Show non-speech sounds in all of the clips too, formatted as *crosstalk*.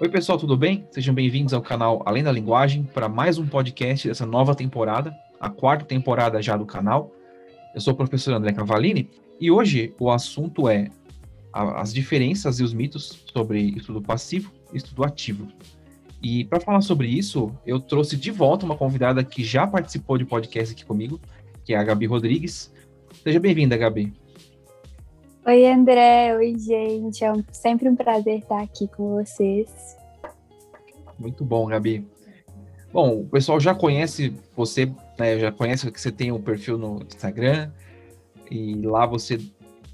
Oi, pessoal, tudo bem? Sejam bem-vindos ao canal Além da Linguagem para mais um podcast dessa nova temporada, a quarta temporada já do canal. Eu sou o professor André Cavalini e hoje o assunto é as diferenças e os mitos sobre estudo passivo e estudo ativo. E para falar sobre isso, eu trouxe de volta uma convidada que já participou de podcast aqui comigo, que é a Gabi Rodrigues. Seja bem-vinda, Gabi. Oi, André. Oi, gente. É sempre um prazer estar aqui com vocês. Muito bom, Gabi. Bom, o pessoal já conhece você, né, já conhece que você tem um perfil no Instagram e lá você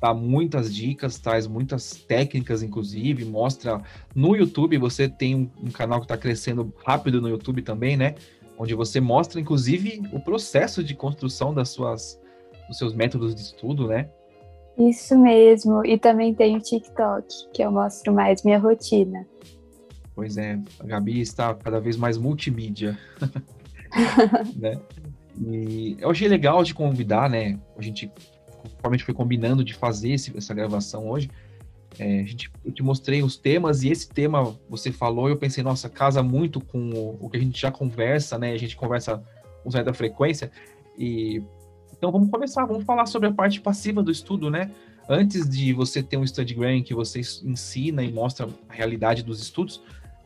dá muitas dicas, traz muitas técnicas, inclusive, mostra no YouTube, você tem um, um canal que está crescendo rápido no YouTube também, né? Onde você mostra, inclusive, o processo de construção das suas, dos seus métodos de estudo, né? Isso mesmo. E também tem o TikTok, que eu mostro mais minha rotina. Pois é, a Gabi está cada vez mais multimídia. *laughs* né? E eu achei legal de convidar, né? A gente, conforme a gente foi combinando de fazer esse, essa gravação hoje, é, a gente, eu te mostrei os temas e esse tema você falou e eu pensei, nossa, casa muito com o, o que a gente já conversa, né? A gente conversa com certa frequência. E então vamos começar, vamos falar sobre a parte passiva do estudo, né? Antes de você ter um StudyGram que você ensina e mostra a realidade dos estudos,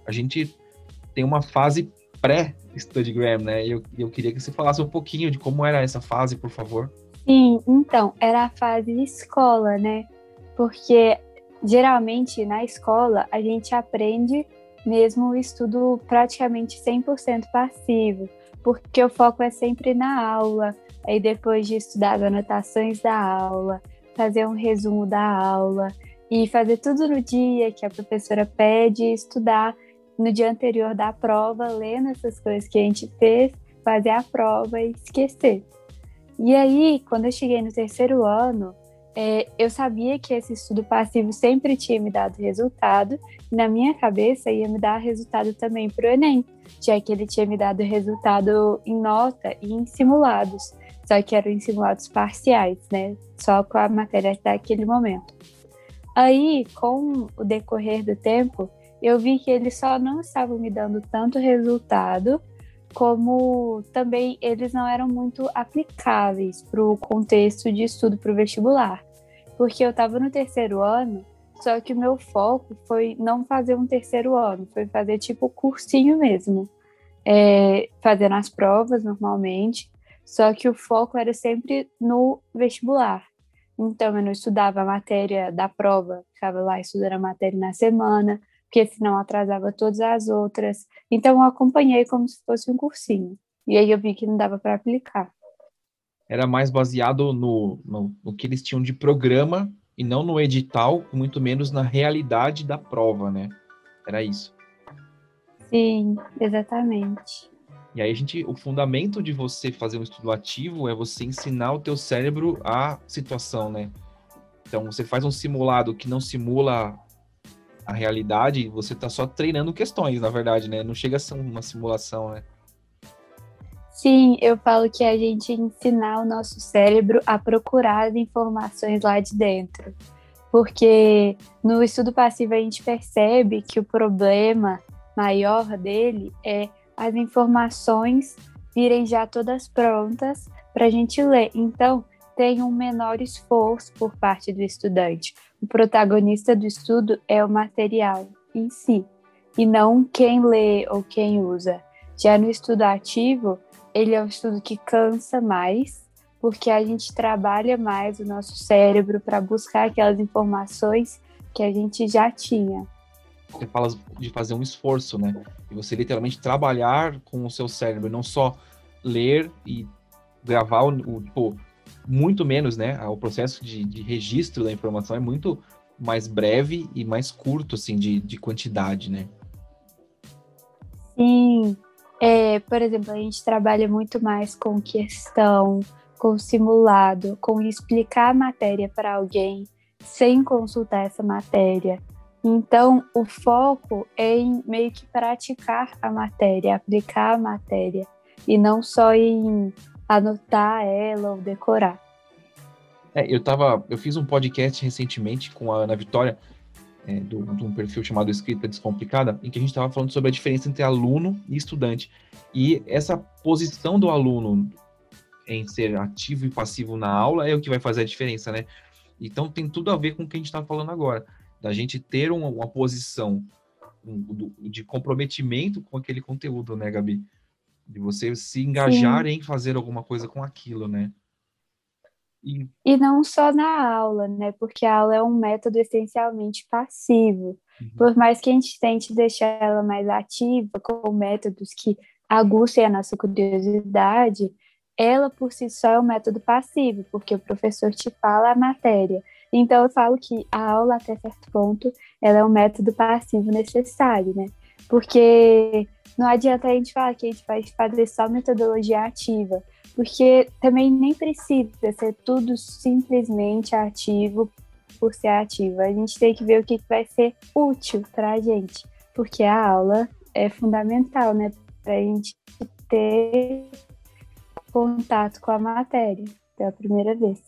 a gente tem uma fase pré-StudyGram, né? E eu, eu queria que você falasse um pouquinho de como era essa fase, por favor. Sim, então, era a fase de escola, né? Porque geralmente na escola a gente aprende mesmo o estudo praticamente 100% passivo, porque o foco é sempre na aula, Aí depois de estudar as anotações da aula, fazer um resumo da aula e fazer tudo no dia que a professora pede, estudar no dia anterior da prova, lendo essas coisas que a gente fez, fazer a prova e esquecer. E aí, quando eu cheguei no terceiro ano, é, eu sabia que esse estudo passivo sempre tinha me dado resultado, e na minha cabeça ia me dar resultado também para o Enem, já que ele tinha me dado resultado em nota e em simulados só que eram em simulados parciais, né? Só com a matéria daquele momento. Aí, com o decorrer do tempo, eu vi que eles só não estavam me dando tanto resultado, como também eles não eram muito aplicáveis para o contexto de estudo para o vestibular. Porque eu estava no terceiro ano, só que o meu foco foi não fazer um terceiro ano, foi fazer tipo cursinho mesmo. É, fazendo as provas normalmente, só que o foco era sempre no vestibular. Então, eu não estudava a matéria da prova, ficava lá estudando a matéria na semana, porque senão atrasava todas as outras. Então, eu acompanhei como se fosse um cursinho. E aí eu vi que não dava para aplicar. Era mais baseado no, no, no, que eles tinham de programa e não no edital, muito menos na realidade da prova, né? Era isso. Sim, exatamente. E aí a gente, o fundamento de você fazer um estudo ativo é você ensinar o teu cérebro a situação, né? Então você faz um simulado que não simula a realidade, você está só treinando questões, na verdade, né? Não chega a ser uma simulação, né? Sim, eu falo que a gente ensinar o nosso cérebro a procurar as informações lá de dentro. Porque no estudo passivo a gente percebe que o problema maior dele é as informações virem já todas prontas para a gente ler. Então, tem um menor esforço por parte do estudante. O protagonista do estudo é o material em si, e não quem lê ou quem usa. Já no estudo ativo, ele é um estudo que cansa mais, porque a gente trabalha mais o nosso cérebro para buscar aquelas informações que a gente já tinha você fala de fazer um esforço, né? E você literalmente trabalhar com o seu cérebro, não só ler e gravar o, o tipo, muito menos, né? O processo de, de, registro da informação é muito mais breve e mais curto, assim, de, de quantidade, né? Sim. É, por exemplo, a gente trabalha muito mais com questão, com simulado, com explicar a matéria para alguém sem consultar essa matéria então, o foco é em meio que praticar a matéria, aplicar a matéria, e não só em anotar ela ou decorar. É, eu tava, eu fiz um podcast recentemente com a Ana Vitória é, de um perfil chamado Escrita Descomplicada, em que a gente estava falando sobre a diferença entre aluno e estudante. E essa posição do aluno em ser ativo e passivo na aula é o que vai fazer a diferença, né? Então tem tudo a ver com o que a gente está falando agora, da gente ter uma, uma posição de comprometimento com aquele conteúdo, né, Gabi? De você se engajar Sim. em fazer alguma coisa com aquilo, né? E... e não só na aula, né? Porque a aula é um método essencialmente passivo. Uhum. Por mais que a gente tente deixar ela mais ativa, com métodos que aguçem a nossa curiosidade, ela por si só é um método passivo, porque o professor te fala a matéria. Então eu falo que a aula até certo ponto ela é um método passivo necessário, né? Porque não adianta a gente falar que a gente vai fazer só metodologia ativa, porque também nem precisa ser tudo simplesmente ativo por ser ativo. A gente tem que ver o que vai ser útil para a gente, porque a aula é fundamental, né? Para a gente ter contato com a matéria pela primeira vez.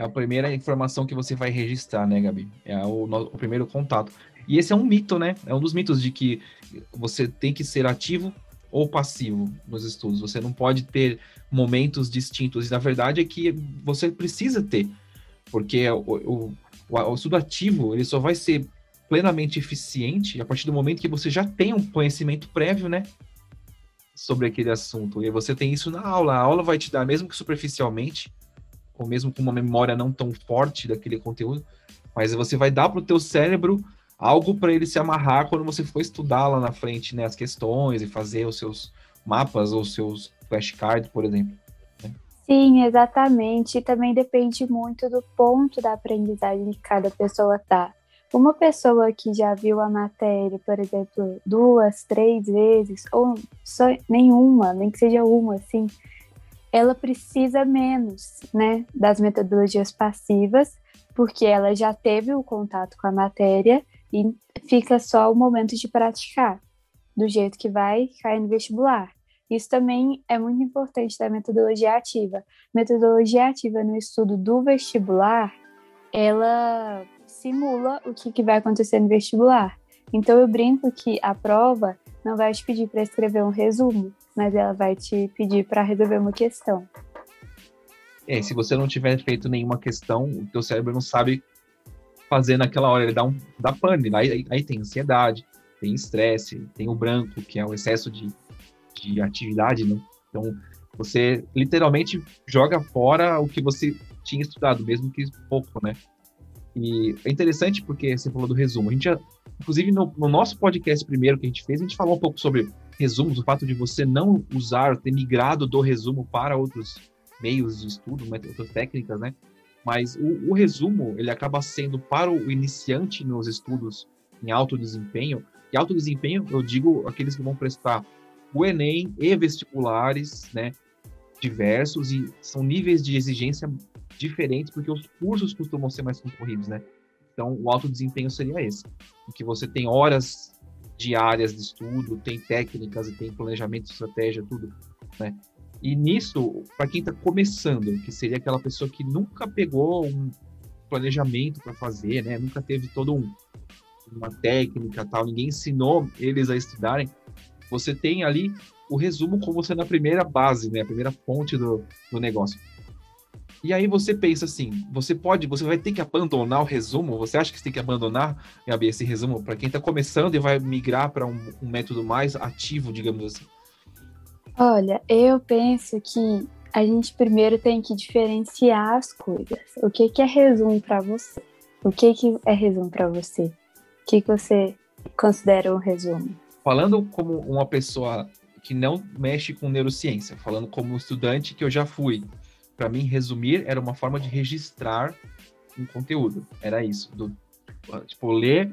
É a primeira informação que você vai registrar, né, Gabi? É o, o, primeiro contato. E esse é um mito, né? É um dos mitos de que você tem que ser ativo ou passivo nos estudos. Você não pode ter momentos distintos. E na verdade é que você precisa ter, porque o, o, o estudo ativo ele só vai ser plenamente eficiente a partir do momento que você já tem um conhecimento prévio, né? Sobre aquele assunto. E você tem isso na aula. A aula vai te dar, mesmo que superficialmente, ou mesmo com uma memória não tão forte daquele conteúdo, mas você vai dar para o teu cérebro algo para ele se amarrar quando você for estudar lá na frente né, as questões e fazer os seus mapas ou seus flashcards, por exemplo. Né? Sim, exatamente. E também depende muito do ponto da aprendizagem que cada pessoa está. Uma pessoa que já viu a matéria, por exemplo, duas, três vezes, ou só nenhuma, nem que seja uma, assim, ela precisa menos, né, das metodologias passivas, porque ela já teve o contato com a matéria e fica só o momento de praticar, do jeito que vai cair no vestibular. Isso também é muito importante da metodologia ativa. Metodologia ativa no estudo do vestibular, ela simula o que, que vai acontecer no vestibular. Então eu brinco que a prova não vai te pedir para escrever um resumo, mas ela vai te pedir para resolver uma questão. É, se você não tiver feito nenhuma questão, o teu cérebro não sabe fazer naquela hora, ele dá um dá pane, aí, aí tem ansiedade, tem estresse, tem o branco, que é o excesso de, de atividade, né? Então, você literalmente joga fora o que você tinha estudado, mesmo que pouco, né? E é interessante porque você falou do resumo. A gente já, inclusive no, no, nosso podcast primeiro que a gente fez, a gente falou um pouco sobre resumos, o fato de você não usar, ter migrado do resumo para outros meios de estudo, outras técnicas, né? Mas o, o resumo, ele acaba sendo para o iniciante nos estudos em alto desempenho, e alto desempenho, eu digo aqueles que vão prestar o Enem e vestibulares, né? Diversos, e são níveis de exigência diferentes, porque os cursos costumam ser mais concorridos, né? Então, o alto desempenho seria esse, em que você tem horas diárias de estudo, tem técnicas e tem planejamento, estratégia, tudo, né? E nisso, para quem está começando, que seria aquela pessoa que nunca pegou um planejamento para fazer, né? Nunca teve todo um uma técnica tal, ninguém ensinou eles a estudarem. Você tem ali o resumo como sendo a primeira base, né? A primeira fonte do, do negócio. E aí você pensa assim, você pode, você vai ter que abandonar o resumo? Você acha que você tem que abandonar, Gabi, esse resumo para quem está começando e vai migrar para um, um, método mais ativo, digamos assim? Olha, eu penso que a gente primeiro tem que diferenciar as coisas. O que, que é resumo para você? O que, que é resumo para você? O que, que você considera um resumo? Falando como uma pessoa que não mexe com neurociência, falando como estudante que eu já fui, para mim, resumir era uma forma de registrar um conteúdo. Era isso. Do, tipo, ler,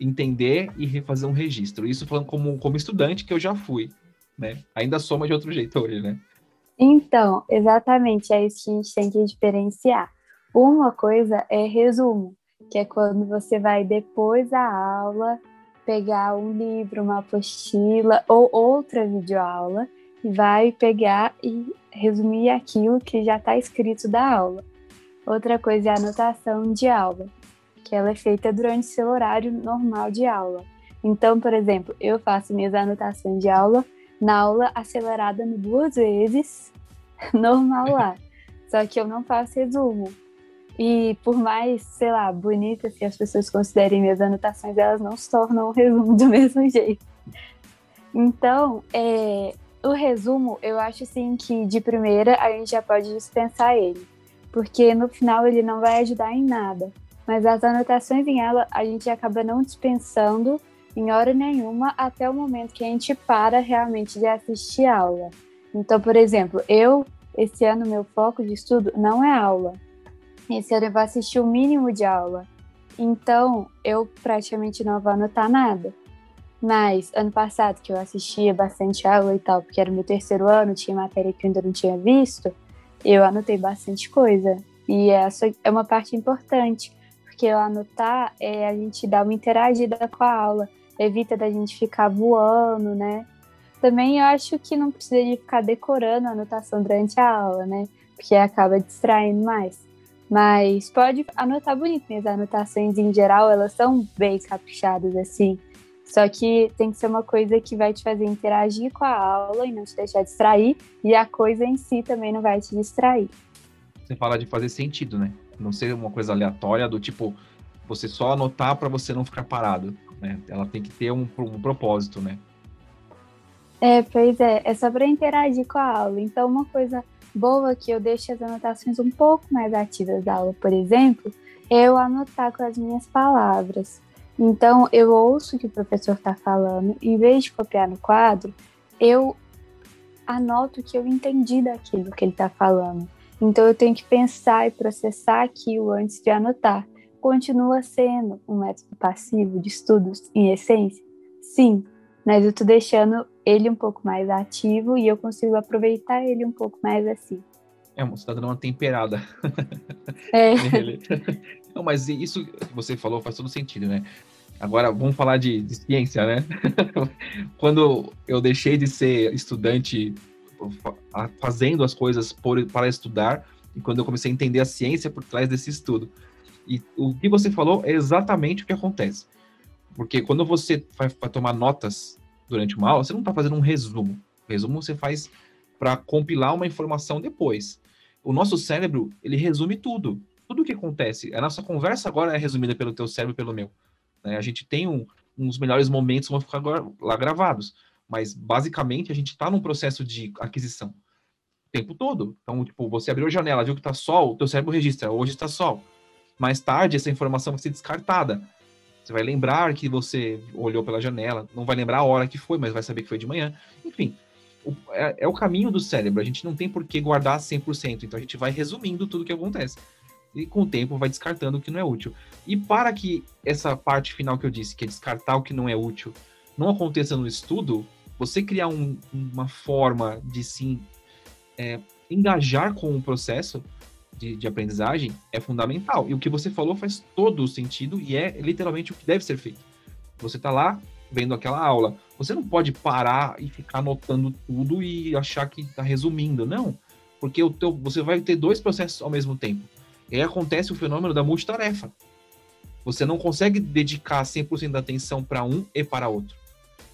entender e refazer um registro. Isso falando como, como estudante que eu já fui, né? Ainda soma de outro jeito hoje, né? Então, exatamente, é isso que a gente tem que diferenciar. Uma coisa é resumo, que é quando você vai depois da aula pegar um livro, uma apostila ou outra videoaula e vai pegar e resumir aquilo que já está escrito da aula. Outra coisa é a anotação de aula, que ela é feita durante seu horário normal de aula. Então, por exemplo, eu faço minhas anotações de aula na aula acelerada duas vezes, *laughs* normal lá. Só que eu não faço resumo. E por mais, sei lá, bonitas que as pessoas considerem minhas anotações, elas não se tornam um resumo do *laughs* mesmo jeito. Então, é, o resumo, eu acho assim que de primeira a gente já pode dispensar ele, porque no final ele não vai ajudar em nada. Mas as anotações em ela a gente acaba não dispensando em hora nenhuma até o momento que a gente para realmente de assistir aula. Então, por exemplo, eu, esse ano, meu foco de estudo não é aula. Esse ano eu vou assistir o mínimo de aula. Então, eu praticamente não vou anotar nada. Mas, ano passado, que eu assistia bastante aula e tal, porque era meu terceiro ano, tinha matéria que eu ainda não tinha visto, eu anotei bastante coisa. E essa é uma parte importante, porque anotar é a gente dar uma interagida com a aula, evita da gente ficar voando, né? Também eu acho que não precisa de ficar decorando a anotação durante a aula, né? Porque acaba distraindo mais. Mas pode anotar bonito, minhas anotações em geral, elas são bem caprichadas assim. Só que tem que ser uma coisa que vai te fazer interagir com a aula e não te deixar distrair, e a coisa em si também não vai te distrair. Você fala de fazer sentido, né? Não ser uma coisa aleatória do tipo você só anotar para você não ficar parado né? Ela tem que ter um, um propósito, né? É, pois é, é só para interagir com a aula. Então, uma coisa boa que eu deixo as anotações um pouco mais ativas da aula, por exemplo, é eu anotar com as minhas palavras. Então, eu ouço o que o professor está falando, em vez de copiar no quadro, eu anoto o que eu entendi daquilo que ele está falando. Então, eu tenho que pensar e processar aquilo antes de anotar continua sendo um método passivo de estudos em essência? Sim, mas eu estou deixando ele um pouco mais ativo e eu consigo aproveitar ele um pouco mais assim. É, dando uma temperada. É. *laughs* Não, mas isso que você falou faz todo sentido, né? Agora vamos falar de, de ciência, né? *laughs* Quando eu deixei de ser estudante fazendo as coisas por, para estudar, e quando eu comecei a entender a ciência por trás desse estudo. E o que você falou é exatamente o que acontece. Porque quando você vai, vai tomar notas durante uma aula, você não está fazendo um resumo. O resumo você faz para compilar uma informação depois. O nosso cérebro, ele resume tudo. Tudo o que acontece. A nossa conversa agora é resumida pelo teu cérebro e pelo meu. Né? A gente tem um, uns melhores momentos vão ficar agora, lá gravados. Mas, basicamente, a gente está num processo de aquisição o tempo todo. Então, tipo, você abriu a janela, viu que está sol, o teu cérebro registra, hoje está sol mais tarde, essa informação vai ser descartada. Você vai lembrar que você olhou pela janela, não vai lembrar a hora que foi, mas vai saber que foi de manhã. Enfim, é, é, o caminho do cérebro. A gente não tem por que guardar 100%, então a gente vai resumindo tudo o que acontece. E com o tempo vai descartando o que não é útil. E para que essa parte final que eu disse, que é descartar o que não é útil, não aconteça no estudo, você criar um, uma forma de sim é, engajar com o processo de, de, aprendizagem é fundamental. E o que você falou faz todo o sentido e é literalmente o que deve ser feito. Você está lá vendo aquela aula. Você não pode parar e ficar anotando tudo e achar que está resumindo. Não. Porque o teu, você vai ter dois processos ao mesmo tempo. E aí acontece o fenômeno da multitarefa. Você não consegue dedicar 100% da atenção para um e para outro.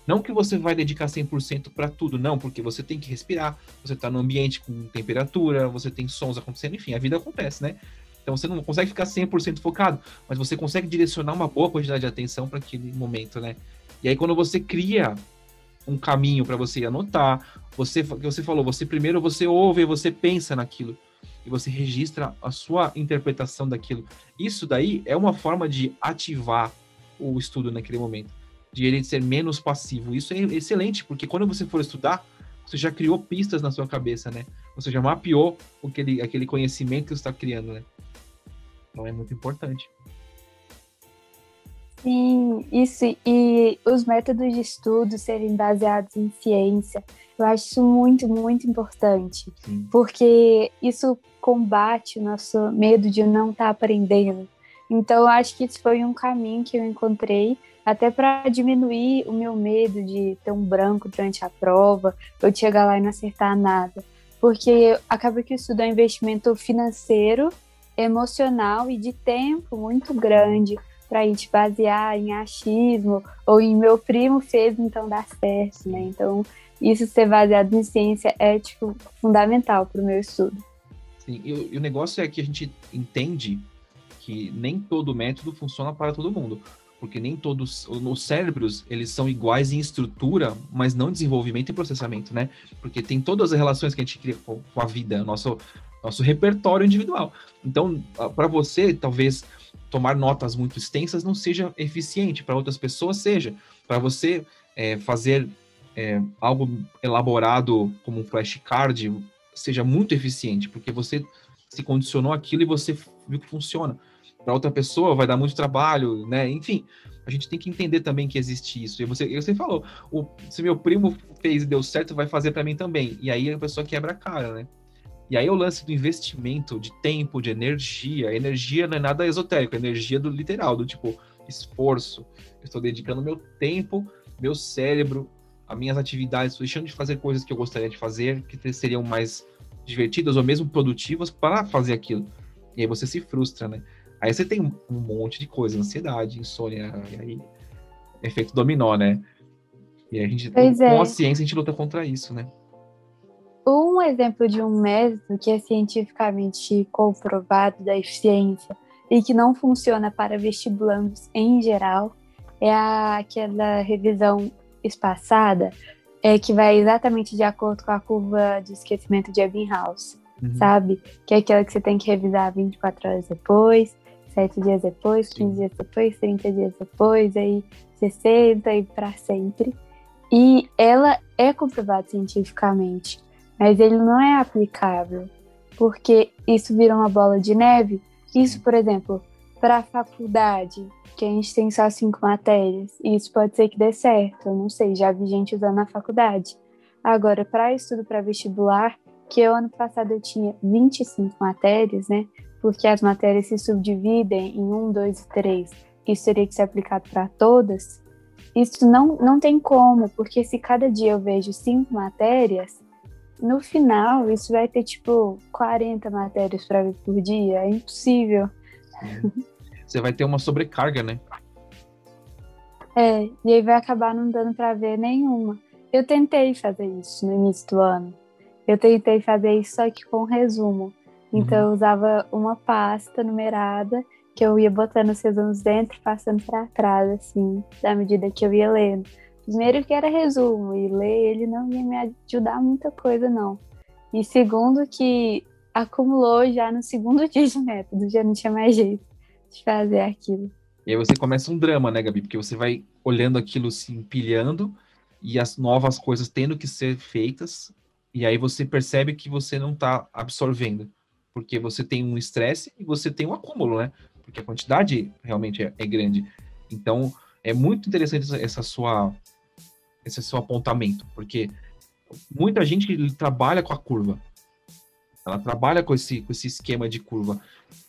Não que você vai dedicar 100% para tudo, não, porque você tem que respirar, você está no ambiente com temperatura, você tem sons acontecendo, enfim, a vida acontece, né? Então você não consegue ficar 100% focado, mas você consegue direcionar uma boa quantidade de atenção para aquele momento, né? E aí quando você cria um caminho para você anotar, você que você falou, você primeiro você ouve, você pensa naquilo e você registra a sua interpretação daquilo. Isso daí é uma forma de ativar o estudo naquele momento de ele ser menos passivo. Isso é excelente, porque quando você for estudar, você já criou pistas na sua cabeça, né? Você já mapeou aquele, aquele conhecimento que você está criando, né? Então é muito importante. Sim, isso. E os métodos de estudo serem baseados em ciência, eu acho isso muito, muito importante. Sim. Porque isso combate o nosso medo de não estar tá aprendendo. Então, eu acho que isso foi um caminho que eu encontrei até para diminuir o meu medo de ter um branco durante a prova, eu chegar lá e não acertar nada. Porque acaba que o estudo é um investimento financeiro, emocional e de tempo muito grande para a gente basear em achismo ou em meu primo fez, então dá certo, né? Então, isso ser baseado em ciência é, tipo, fundamental para o meu estudo. Sim, e, e o negócio é que a gente entende que nem todo método funciona para todo mundo porque nem todos os cérebros eles são iguais em estrutura, mas não em desenvolvimento e processamento, né? Porque tem todas as relações que a gente cria com a vida, nosso nosso repertório individual. Então, para você, talvez tomar notas muito extensas não seja eficiente, para outras pessoas seja. Para você é, fazer é, algo elaborado como um flashcard seja muito eficiente, porque você se condicionou aquilo e você viu que funciona para outra pessoa vai dar muito trabalho, né? Enfim, a gente tem que entender também que existe isso. E você, você falou, o, se meu primo fez e deu certo, vai fazer para mim também. E aí a pessoa quebra a cara, né? E aí o lance do investimento de tempo, de energia. Energia não é nada esotérico, é energia do literal, do tipo esforço. Eu estou dedicando meu tempo, meu cérebro, as minhas atividades, estou deixando de fazer coisas que eu gostaria de fazer, que seriam mais divertidas ou mesmo produtivas para fazer aquilo. E aí você se frustra, né? Aí você tem um monte de coisa, ansiedade, insônia, e aí efeito dominó, né? E a gente, pois com é. a ciência, a gente luta contra isso, né? Um exemplo de um método que é cientificamente comprovado da eficiência e que não funciona para vestibulandos em geral é aquela revisão espaçada é, que vai exatamente de acordo com a curva de esquecimento de Ebbinghaus, uhum. sabe? Que é aquela que você tem que revisar 24 horas depois, sete dias depois, 15 dias depois, 30 dias depois, aí 60 e para sempre. E ela é comprovada cientificamente, mas ele não é aplicável, porque isso vira uma bola de neve. Isso, por exemplo, para a faculdade, que a gente tem só cinco matérias, isso pode ser que dê certo, eu não sei, já vi gente usando na faculdade. Agora, para estudo para vestibular, que eu ano passado eu tinha 25 matérias, né? porque as matérias se subdividem em um, dois e três, isso teria que ser aplicado para todas, isso não, não tem como, porque se cada dia eu vejo cinco matérias, no final isso vai ter tipo 40 matérias para ver por dia, é impossível. Você vai ter uma sobrecarga, né? É, e aí vai acabar não dando para ver nenhuma. Eu tentei fazer isso no início do ano. Eu tentei fazer isso só que com resumo. Então uhum. eu usava uma pasta numerada que eu ia botando os resumos dentro, passando para trás, assim, da medida que eu ia lendo. Primeiro que era resumo, e ler ele não ia me ajudar muita coisa, não. E segundo que acumulou já no segundo *laughs* dia de método, já não tinha mais jeito de fazer aquilo. E aí você começa um drama, né, Gabi? Porque você vai olhando aquilo se empilhando e as novas coisas tendo que ser feitas, e aí você percebe que você não está absorvendo porque você tem um estresse e você tem um acúmulo, né? Porque a quantidade realmente é, é grande. Então, é muito interessante essa sua, esse seu apontamento, porque muita gente trabalha com a curva. Ela trabalha com esse, com esse esquema de curva.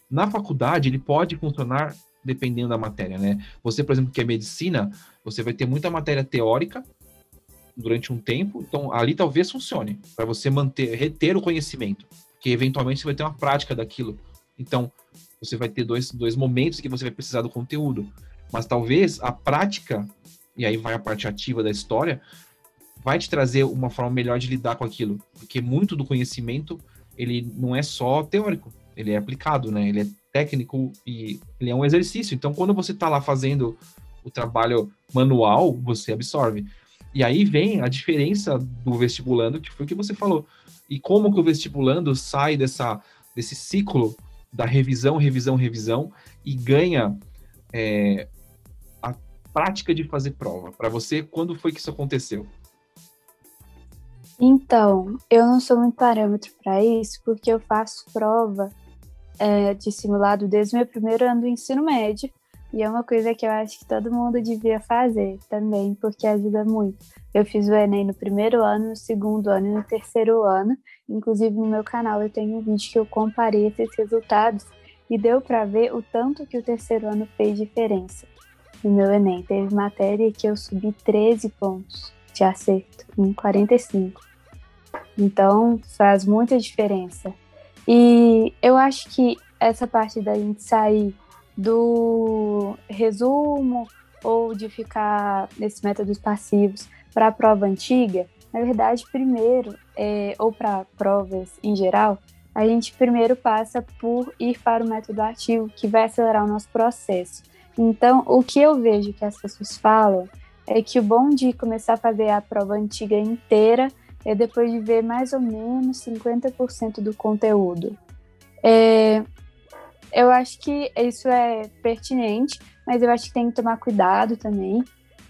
Na faculdade, ele pode funcionar dependendo da matéria, né? Você, por exemplo, que é medicina, você vai ter muita matéria teórica durante um tempo, então ali talvez funcione para você manter, reter o conhecimento que eventualmente você vai ter uma prática daquilo. Então, você vai ter dois, dois momentos que você vai precisar do conteúdo. Mas talvez a prática, e aí vai a parte ativa da história, vai te trazer uma forma melhor de lidar com aquilo. Porque muito do conhecimento, ele não é só teórico, ele é aplicado, né? Ele é técnico e ele é um exercício. Então, quando você está lá fazendo o trabalho manual, você absorve. E aí vem a diferença do vestibulando, que foi o que você falou e como que o vestibulando sai dessa, desse ciclo da revisão, revisão, revisão e ganha é, prática de fazer prova. Para você, quando foi que isso aconteceu? Então, eu não sou muito parâmetro para isso, porque eu faço prova é, de simulado desde o meu primeiro ano do ensino médio, e é uma coisa que eu acho que todo mundo devia fazer também, porque ajuda muito. Eu fiz o Enem no primeiro ano, no segundo ano e no terceiro ano. Inclusive, no meu canal eu tenho um vídeo que eu comparei esses resultados e deu para ver o tanto que o terceiro ano fez diferença no meu Enem. Teve matéria que eu subi 13 pontos de acerto em 45. Então, faz muita diferença. E eu acho que essa parte da gente sair do resumo ou de ficar nesses métodos passivos para a prova antiga, na verdade, primeiro, é, ou para provas em geral, a gente primeiro passa por ir para o método ativo, que vai acelerar o nosso processo. Então, o que eu vejo que as pessoas falam é que o bom de começar a fazer a prova antiga inteira é depois de ver mais ou menos 50% do conteúdo. É, eu acho que isso é pertinente, mas eu acho que tem que tomar cuidado também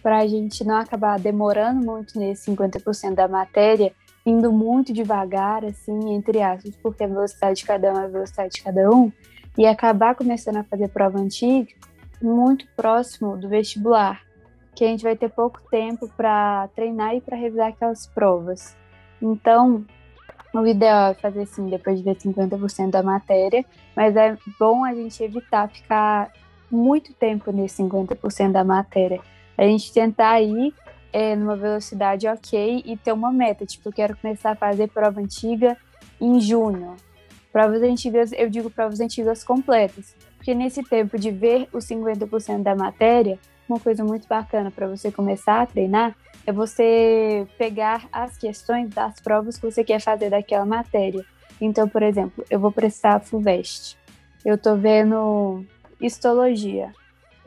para a gente não acabar demorando muito nesse 50% da matéria, indo muito devagar, assim, entre aspas, porque a velocidade de cada um é a velocidade de cada um, e acabar começando a fazer prova antiga muito próximo do vestibular, que a gente vai ter pouco tempo para treinar e para revisar aquelas provas. Então, o ideal é fazer assim, depois de ver 50% da matéria, mas é bom a gente evitar ficar muito tempo nesse 50% da matéria. A gente tentar ir é, numa velocidade ok e ter uma meta. Tipo, eu quero começar a fazer prova antiga em junho. Provas antigas, eu digo provas antigas completas. Porque nesse tempo de ver os 50% da matéria, uma coisa muito bacana para você começar a treinar é você pegar as questões das provas que você quer fazer daquela matéria. Então, por exemplo, eu vou prestar FUVEST. Eu estou vendo histologia.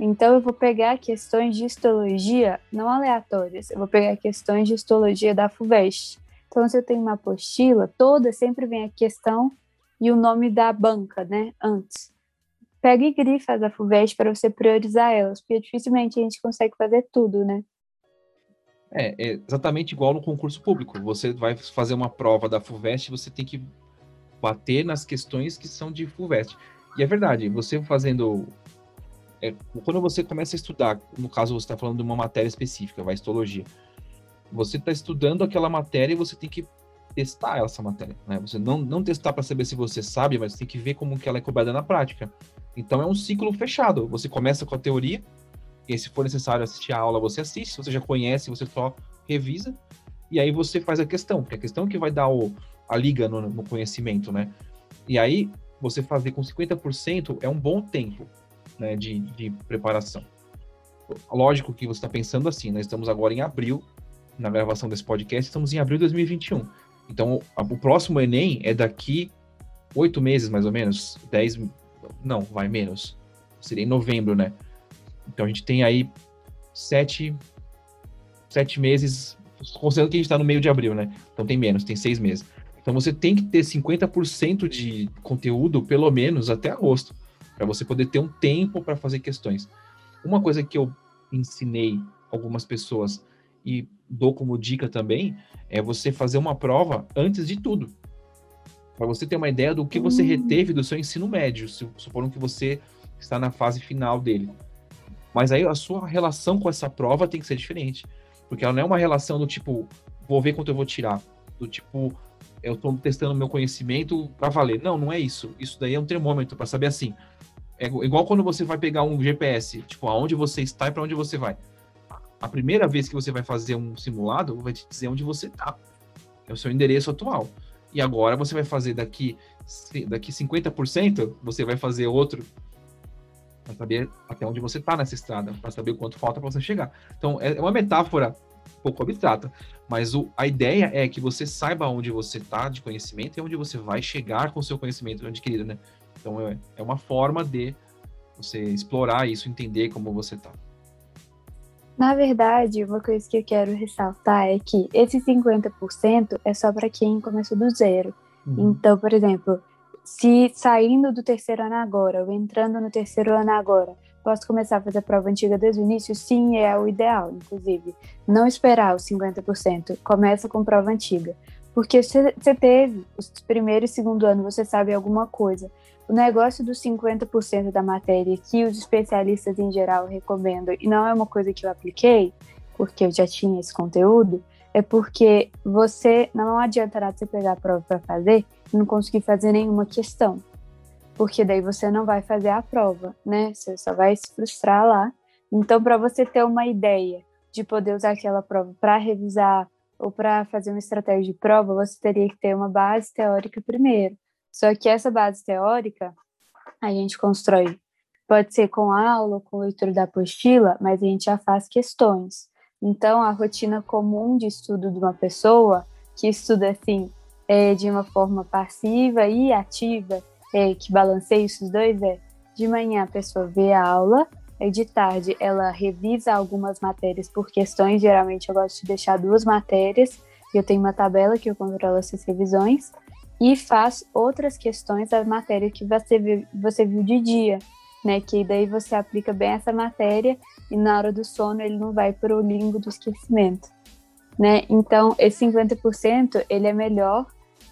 Então, eu vou pegar questões de histologia não aleatórias. Eu vou pegar questões de histologia da FUVEST. Então, se eu tenho uma apostila, toda sempre vem a questão e o nome da banca, né, antes. Pega e grifa as FUVEST para você priorizar elas, porque dificilmente a gente consegue fazer tudo, né? É, é, exatamente igual no concurso público. Você vai fazer uma prova da FUVEST, você tem que bater nas questões que são de FUVEST. E é verdade, você fazendo. É, quando você começa a estudar, no caso você está falando de uma matéria específica, vai histologia. Você está estudando aquela matéria e você tem que testar essa matéria. Né? Você não, não testar para saber se você sabe, mas tem que ver como que ela é cobrada na prática. Então é um ciclo fechado. Você começa com a teoria, e se for necessário assistir a aula, você assiste. Se você já conhece, você só revisa. E aí você faz a questão, porque a questão que vai dar o, a liga no, no conhecimento, né? E aí, você fazer com 50% é um bom tempo né, de, de preparação. Lógico que você está pensando assim, nós né? estamos agora em abril, na gravação desse podcast, estamos em abril de 2021. Então, o próximo Enem é daqui oito meses, mais ou menos, dez, não, vai menos, seria em novembro, né? Então a gente tem aí sete, sete meses, considerando que a gente está no meio de abril, né? Então tem menos, tem seis meses. Então você tem que ter 50% de conteúdo, pelo menos, até agosto, para você poder ter um tempo para fazer questões. Uma coisa que eu ensinei algumas pessoas e dou como dica também é você fazer uma prova antes de tudo. Para você ter uma ideia do que você hum. reteve do seu ensino médio, supondo que você está na fase final dele. Mas aí a sua relação com essa prova tem que ser diferente. Porque ela não é uma relação do tipo, vou ver quanto eu vou tirar. Do tipo, eu estou testando meu conhecimento para valer. Não, não é isso. Isso daí é um termômetro para saber assim. É igual quando você vai pegar um GPS, tipo, aonde você está e para onde você vai. A primeira vez que você vai fazer um simulado, vai te dizer onde você está. É o seu endereço atual. E agora você vai fazer daqui, daqui 50%, você vai fazer outro para saber até onde você está nessa estrada, para saber o quanto falta para você chegar. Então, é, é uma metáfora um pouco abstrata, mas o, a ideia é que você saiba onde você está de conhecimento e onde você vai chegar com o seu conhecimento adquirido, né? Então, é, é uma forma de você explorar isso, entender como você está. Na verdade, uma coisa que eu quero ressaltar é que esse 50% é só para quem começou do zero. Uhum. Então, por exemplo, se saindo do terceiro ano agora, ou entrando no terceiro ano agora, posso começar a fazer a prova antiga desde o início? Sim, é o ideal, inclusive. Não esperar os 50%, começa com prova antiga. Porque você teve os primeiro e segundo ano, você sabe alguma coisa. O negócio dos 50% da matéria que os especialistas em geral recomendam, e não é uma coisa que eu apliquei, porque eu já tinha esse conteúdo, é porque você não adianta nada você pegar a prova para fazer e não conseguir fazer nenhuma questão. Porque daí você não vai fazer a prova, né? Você só vai se frustrar lá. Então, para você ter uma ideia de poder usar aquela prova para revisar ou para fazer uma estratégia de prova, você teria que ter uma base teórica primeiro. Só que essa base teórica, a gente constrói. Pode ser com aula, com leitura da apostila, mas a gente já faz questões. Então, a rotina comum de estudo de uma pessoa que estuda assim é, de uma forma passiva e ativa, é, que balanceia esses dois, é de manhã a pessoa vê a aula, e de tarde ela revisa algumas matérias por questões, geralmente eu gosto de deixar duas matérias, eu tenho uma tabela que eu controlo essas revisões, e faz outras questões da matéria que você viu, você viu de dia, né? Que daí você aplica bem essa matéria e na hora do sono ele não vai para o limbo do esquecimento, né? Então, esse 50% ele é melhor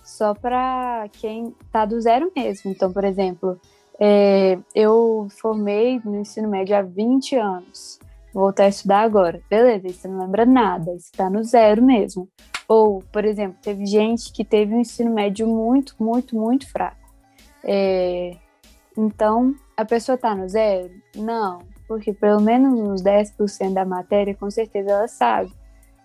só para quem está do zero mesmo. Então, por exemplo, é, eu formei no ensino médio há 20 anos. Voltar a estudar agora. Beleza, você não lembra nada, você está no zero mesmo. Ou, por exemplo, teve gente que teve um ensino médio muito, muito, muito fraco. É, então, a pessoa está no zero? Não, porque pelo menos uns 10% da matéria, com certeza ela sabe.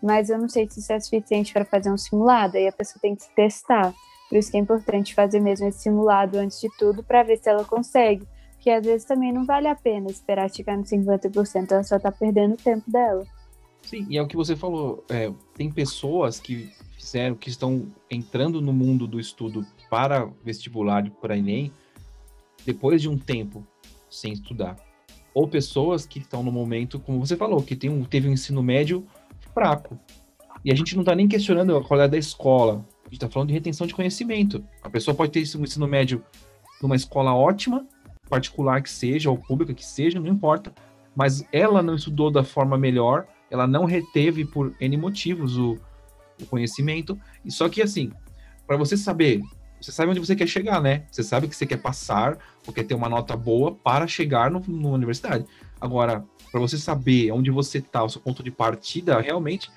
Mas eu não sei se isso é suficiente para fazer um simulado, aí a pessoa tem que se testar. Por isso que é importante fazer mesmo esse simulado antes de tudo para ver se ela consegue. Porque às vezes também não vale a pena esperar chegar no 50%, ela só está perdendo o tempo dela. Sim, e é o que você falou. É, tem pessoas que fizeram, que estão entrando no mundo do estudo para vestibular e para Enem depois de um tempo sem estudar. Ou pessoas que estão no momento, como você falou, que tem um, teve um ensino médio fraco. E a gente não está nem questionando a qualidade da escola. A gente está falando de retenção de conhecimento. A pessoa pode ter um ensino médio numa escola ótima, particular que seja, ou pública que seja, não importa. Mas ela não estudou da forma melhor ela não reteve por N motivos o, o conhecimento. E só que assim, para você saber, você sabe onde você quer chegar, né? Você sabe que você quer passar ou quer ter uma nota boa para chegar no, universidade. Agora, para você saber onde você está, o seu ponto de partida, realmente,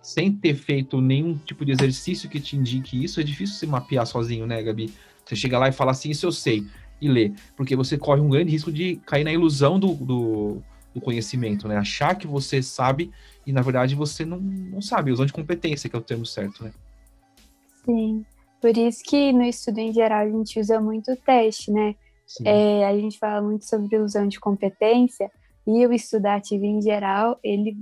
sem ter feito nenhum tipo de exercício que te indique isso, é difícil se mapear sozinho, né, Gabi? Você chega lá e fala assim, isso eu sei, e lê. Porque você corre um grande risco de cair na ilusão do, do do conhecimento, né? Achar que você sabe e, na verdade, você não, não sabe. Usando de competência, que é o termo certo, né? Sim. Por isso que no estudo em geral a gente usa muito teste, né? É, a gente fala muito sobre o uso de competência e o estudo ativo em geral, ele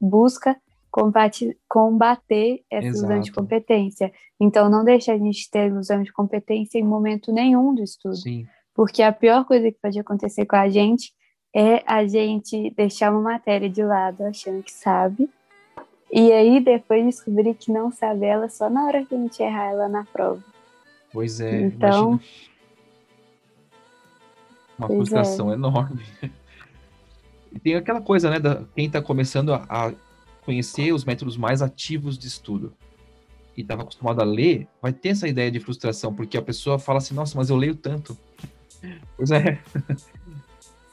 busca combate, combater essa Exato. ilusão de competência. Então, não deixa a gente ter ilusão de competência em momento nenhum do estudo. Sim. Porque a pior coisa que pode acontecer com a gente é a gente deixar uma matéria de lado achando que sabe, e aí depois descobrir que não sabe ela só na hora que a gente errar ela na prova. Pois é, então. Imagina. Uma pois frustração é. enorme. E tem aquela coisa, né, da quem está começando a, a, conhecer os métodos mais ativos de estudo e estava acostumado a ler, vai ter essa ideia de frustração, porque a pessoa fala assim, nossa, mas eu leio tanto. *laughs* Pois é.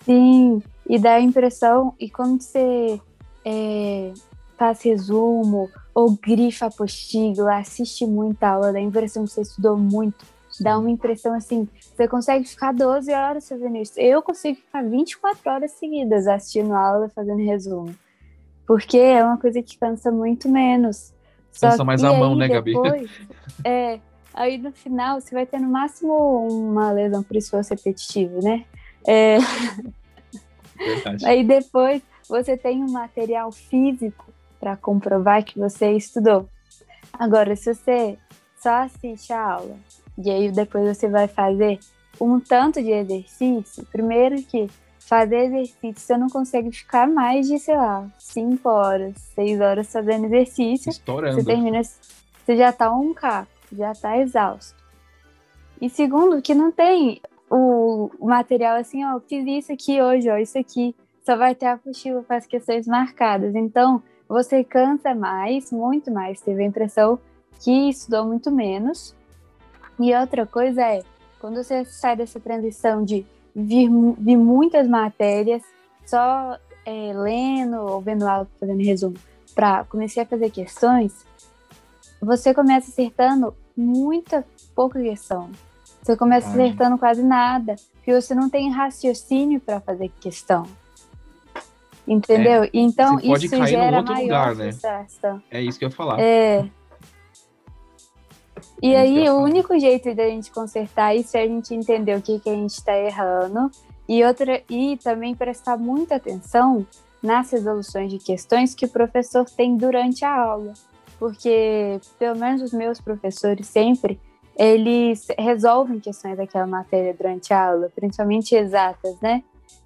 Sim, e dá a impressão, e quando você é, faz resumo, ou grifa apostila, assiste muita aula, dá a impressão que você estudou muito. Dá uma impressão assim, você consegue ficar 12 horas fazendo isso. Eu consigo ficar 24 horas seguidas assistindo aula, fazendo resumo. Porque é uma coisa que cansa muito menos. Cansa mais a mão, né, Gabi? É, aí no final você vai ter no máximo uma lesão por esforço repetitivo, né? É... Aí depois você tem um material físico para comprovar que você estudou. Agora, se você só assiste a aula e aí depois você vai fazer um tanto de exercício, primeiro que fazer exercício você não consegue ficar mais de, sei lá, 5 horas, 6 horas fazendo exercício. Estourando. Você termina, você já tá um K, já tá exausto. E segundo, que não tem o, material assim, ó, fiz isso aqui hoje, ó, isso aqui. Só vai ter a apostila com as questões marcadas. Então, você cansa mais, muito mais. Teve a impressão que estudou muito menos. E outra coisa é, quando você sai dessa transição de vir, vir muitas matérias, só é, lendo ou vendo aula, fazendo resumo, para começar a fazer questões, você começa acertando muita pouca questão. Você começa acertando quase nada, porque você não tem raciocínio para fazer questão. Entendeu? É, então isso gera maior lugar, né? É isso que eu ia falar. É. E aí, o único jeito da gente consertar isso é a gente entender o que, que a gente está errando e, outra, e também prestar muita atenção nas resoluções de questões que o professor tem durante a aula. Porque, pelo menos os meus professores sempre, eles resolvem questões daquela matéria durante a aula, principalmente exatas, né?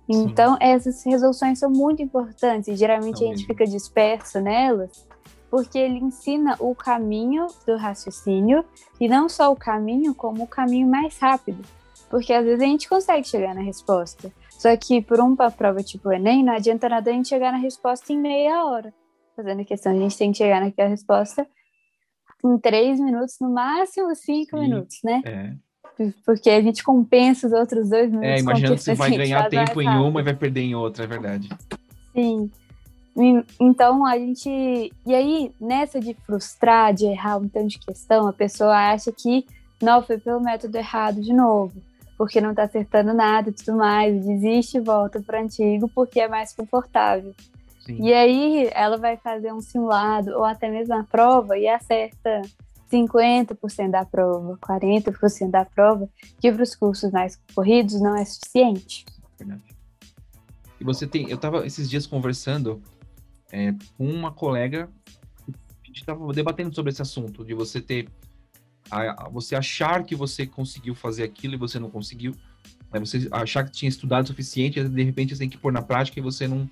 Então, Sim. essas resoluções são muito importantes e geralmente a gente fica disperso nelas porque ele ensina o caminho do raciocínio e não só o caminho, como o caminho mais rápido. Porque às vezes a gente consegue chegar na resposta. Só que por uma prova tipo o Enem, não adianta nada a gente chegar na resposta em meia hora. Fazendo a questão, a gente tem que chegar naquela resposta em três minutos, no máximo cinco Sim, minutos, né? É. Porque a gente compensa os outros dois minutos. É, imagina que você vai ganhar tempo em uma e vai perder em outra, é verdade. Sim. Então a gente. E aí, nessa de frustrar, de errar um tanto de questão, a pessoa acha que não foi pelo método errado de novo, porque não está acertando nada e tudo mais, desiste e volta para antigo porque é mais confortável. Sim. E aí ela vai fazer um simulado ou até mesmo a prova e acerta 50% da prova, 40% da prova, que para os cursos mais corridos não é suficiente. Verdade. E você tem, eu estava esses dias conversando é, com uma colega, a gente estava debatendo sobre esse assunto, de você ter, a, você achar que você conseguiu fazer aquilo e você não conseguiu, né? você achar que tinha estudado o suficiente e de repente você tem que pôr na prática e você não,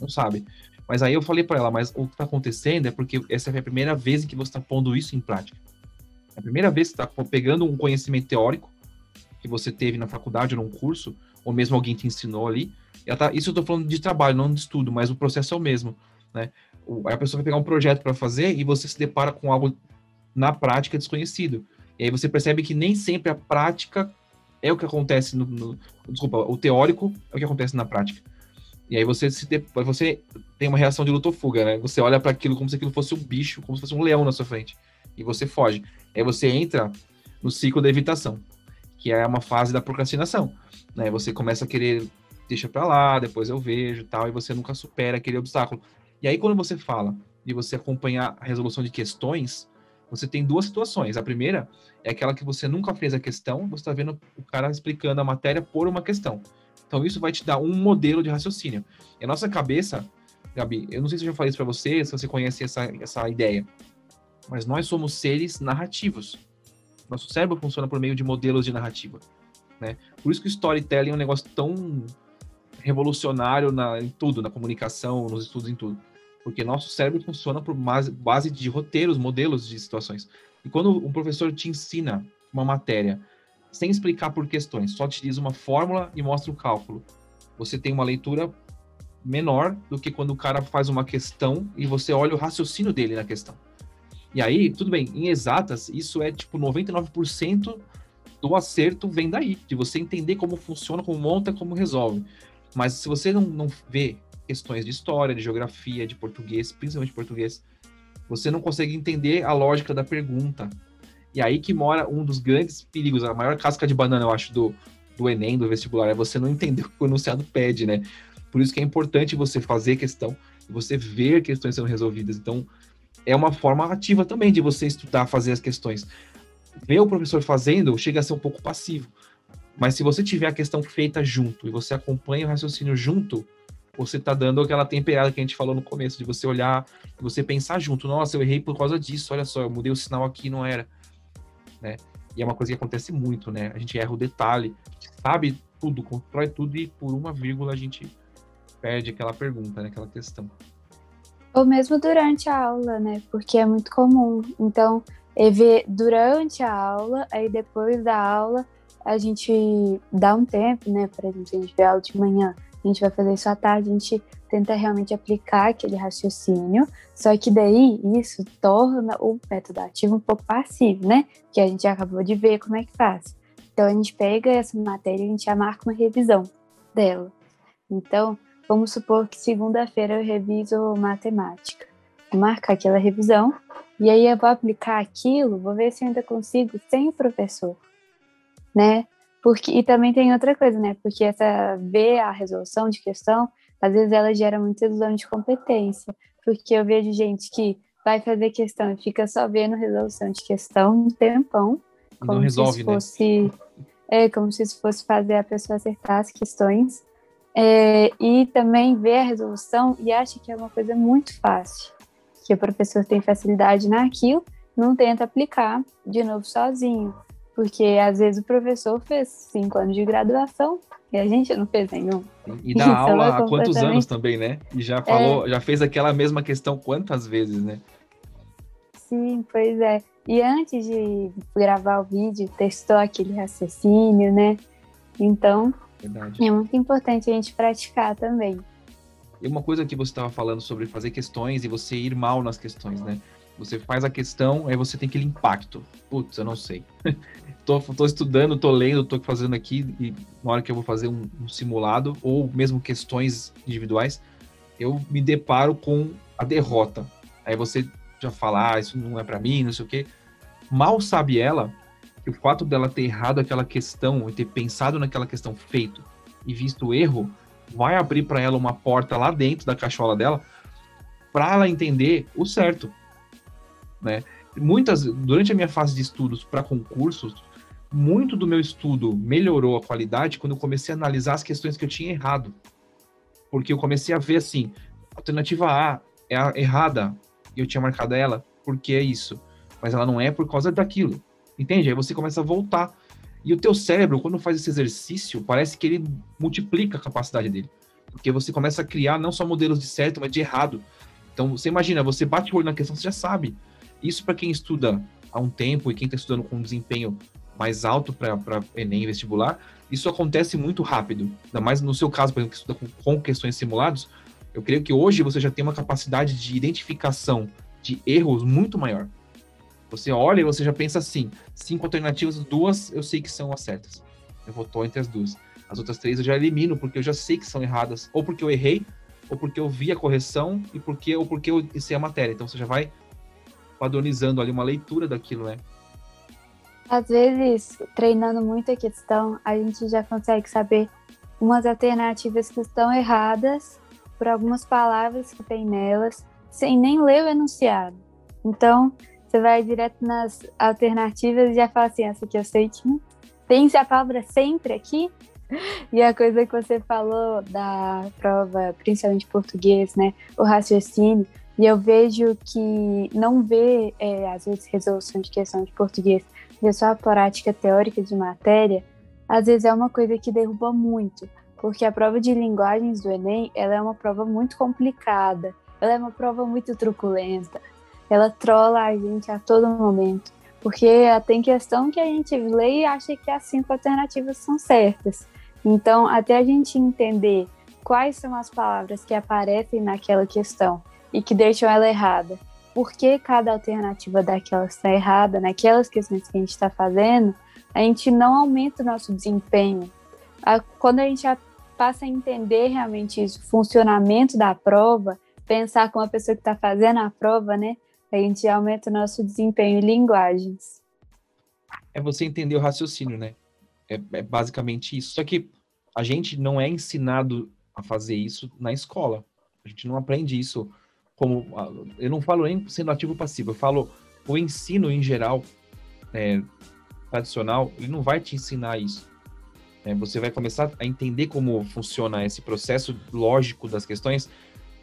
não sabe. Mas aí eu falei para ela, mas o que está acontecendo é porque essa é a primeira vez em que você está pondo isso em prática. É a primeira vez que está pegando um conhecimento teórico que você teve na faculdade ou num curso, ou mesmo alguém te ensinou ali, Tá, isso eu estou falando de trabalho, não de estudo, mas o processo é o mesmo, né? O, a pessoa vai pegar um projeto para fazer e você se depara com algo na prática desconhecido. E aí você percebe que nem sempre a prática é o que acontece no, no desculpa, o teórico é o que acontece na prática. E aí você se você tem uma reação de luta ou fuga, né? Você olha para aquilo como se aquilo fosse um bicho, como se fosse um leão na sua frente, e você foge. Aí você entra no ciclo da evitação, que é uma fase da procrastinação, né? Você começa a querer deixa para lá, depois eu vejo tal, e você nunca supera aquele obstáculo. E aí, quando você fala de você acompanhar a resolução de questões, você tem duas situações. A primeira é aquela que você nunca fez a questão, você está vendo o cara explicando a matéria por uma questão. Então, isso vai te dar um modelo de raciocínio. E a nossa cabeça, Gabi, eu não sei se eu já falei isso para você, se você conhece essa, essa ideia, mas nós somos seres narrativos. Nosso cérebro funciona por meio de modelos de narrativa. Né? Por isso que o storytelling é um negócio tão revolucionário na, em tudo, na comunicação, nos estudos, em tudo. Porque nosso cérebro funciona por base de roteiros, modelos de situações. E quando um professor te ensina uma matéria sem explicar por questões, só te diz uma fórmula e mostra o cálculo, você tem uma leitura menor do que quando o cara faz uma questão e você olha o raciocínio dele na questão. E aí, tudo bem, em exatas, isso é tipo 99% do acerto vem daí, de você entender como funciona, como monta, como resolve. Mas se você não, não vê questões de história, de geografia, de português, principalmente português, você não consegue entender a lógica da pergunta. E aí que mora um dos grandes perigos, a maior casca de banana, eu acho, do, do Enem, do vestibular, é você não entender *laughs* o que o enunciado pede, né? Por isso que é importante você fazer questão você ver questões sendo resolvidas. Então, é uma forma ativa também de você estudar, fazer as questões. Ver o professor fazendo chega a ser um pouco passivo. Mas se você tiver a questão feita junto e você acompanha o raciocínio junto, você está dando aquela temperada que a gente falou no começo, de você olhar, de você pensar junto. Nossa, eu errei por causa disso, olha só, eu mudei o sinal aqui, não era. Né? E é uma coisa que acontece muito, né? A gente erra o detalhe, sabe tudo, constrói tudo e por uma vírgula a gente perde aquela pergunta, né? aquela questão. Ou mesmo durante a aula, né? Porque é muito comum. Então, é ver durante a aula, aí depois da aula, a gente dá um tempo, né? Por exemplo, se a gente vê aula de manhã, a gente vai fazer isso à tarde, a gente tenta realmente aplicar aquele raciocínio, só que daí isso torna o método ativo um pouco passivo, né? Que a gente acabou de ver como é que faz. Então a gente pega essa matéria e a gente já marca uma revisão dela. Então, vamos supor que segunda-feira eu reviso matemática. Vou marcar aquela revisão e aí eu vou aplicar aquilo, vou ver se eu ainda consigo sem o professor né? Porque, e também tem outra coisa, né? Porque essa ver a resolução de questão, às vezes ela gera muita ilusão de competência. Porque eu vejo gente que vai fazer questão e fica só vendo resolução de questão um tempão. Como resolve, se né? fosse, né? É, como se isso fosse fazer a pessoa acertar as questões. É, e também vê a resolução e acha que é uma coisa muito fácil, que o professor tem facilidade naquilo, não tenta aplicar de novo sozinho. Porque às vezes o professor fez cinco anos de graduação e a gente não fez nenhum. E dá *laughs* aula é há quantos anos também, né? E já falou, é... já fez aquela mesma questão quantas vezes, né? Sim, pois é. E antes de gravar o vídeo, testou aquele raciocínio, né? Então, Verdade. é muito importante a gente praticar também. E uma coisa que você estava falando sobre fazer questões e você ir mal nas questões, né? Você faz a questão, aí você tem aquele impacto. Putz, eu não sei. *laughs* tô, tô estudando, tô lendo, tô fazendo aqui, e na hora que eu vou fazer um, um simulado, ou mesmo questões individuais, eu me deparo com a derrota. Aí você já fala, ah, isso não é para mim, não sei o quê. Mal sabe ela que o fato dela ter errado aquela questão e ter pensado naquela questão feito e visto o erro vai abrir para ela uma porta lá dentro da cachola dela para ela entender o certo, né? Muitas durante a minha fase de estudos para concursos, muito do meu estudo melhorou a qualidade quando eu comecei a analisar as questões que eu tinha errado. Porque eu comecei a ver assim, alternativa A é a errada, e eu tinha marcado ela porque é isso, mas ela não é por causa daquilo. Entende? Aí você começa a voltar. E o teu cérebro, quando faz esse exercício, parece que ele multiplica a capacidade dele. Porque você começa a criar não só modelos de certo, mas de errado. Então, você imagina, você bate o olho na questão, você já sabe. Isso para quem estuda há um tempo e quem está estudando com um desempenho mais alto para Enem vestibular, isso acontece muito rápido. Ainda mais no seu caso, por exemplo, que estuda com, com questões simulados, eu creio que hoje você já tem uma capacidade de identificação de erros muito maior. Você olha e você já pensa assim: cinco alternativas, duas eu sei que são as certas. Eu vou entre as duas. As outras três eu já elimino porque eu já sei que são erradas, ou porque eu errei, ou porque eu vi a correção e porque ou porque eu sei a matéria. Então você já vai padronizando ali uma leitura daquilo, né? Às vezes, treinando muito a questão, a gente já consegue saber umas alternativas que estão erradas por algumas palavras que tem nelas, sem nem ler o enunciado. Então, você vai direto nas alternativas e já fala assim, essa aqui eu sei que tem a palavra sempre aqui. *laughs* E a coisa que você falou da prova, principalmente português, né? O raciocínio. E eu vejo que não vê, é, às vezes, resolução de questão de português, ver só a prática teórica de matéria, às vezes é uma coisa que derruba muito porque a prova de linguagens do Enem ela é uma prova muito complicada, ela é uma prova muito truculenta, ela trola a gente a todo momento, porque tem questão que a gente lê e acha que as cinco alternativas são certas. Então, até a gente entender quais são as palavras que aparecem naquela questão e que deixam ela errada, por que cada alternativa daquela está errada, naquelas questões que a gente está fazendo, a gente não aumenta o nosso desempenho. Quando a gente passa a entender realmente isso, o funcionamento da prova, pensar com a pessoa que está fazendo a prova, né? A gente aumenta o nosso desempenho em linguagens. É você entender o raciocínio, né? É, é basicamente isso. Só que a gente não é ensinado a fazer isso na escola. A gente não aprende isso como. Eu não falo nem sendo ativo ou passivo, eu falo o ensino em geral, é, tradicional, ele não vai te ensinar isso. É, você vai começar a entender como funciona esse processo lógico das questões.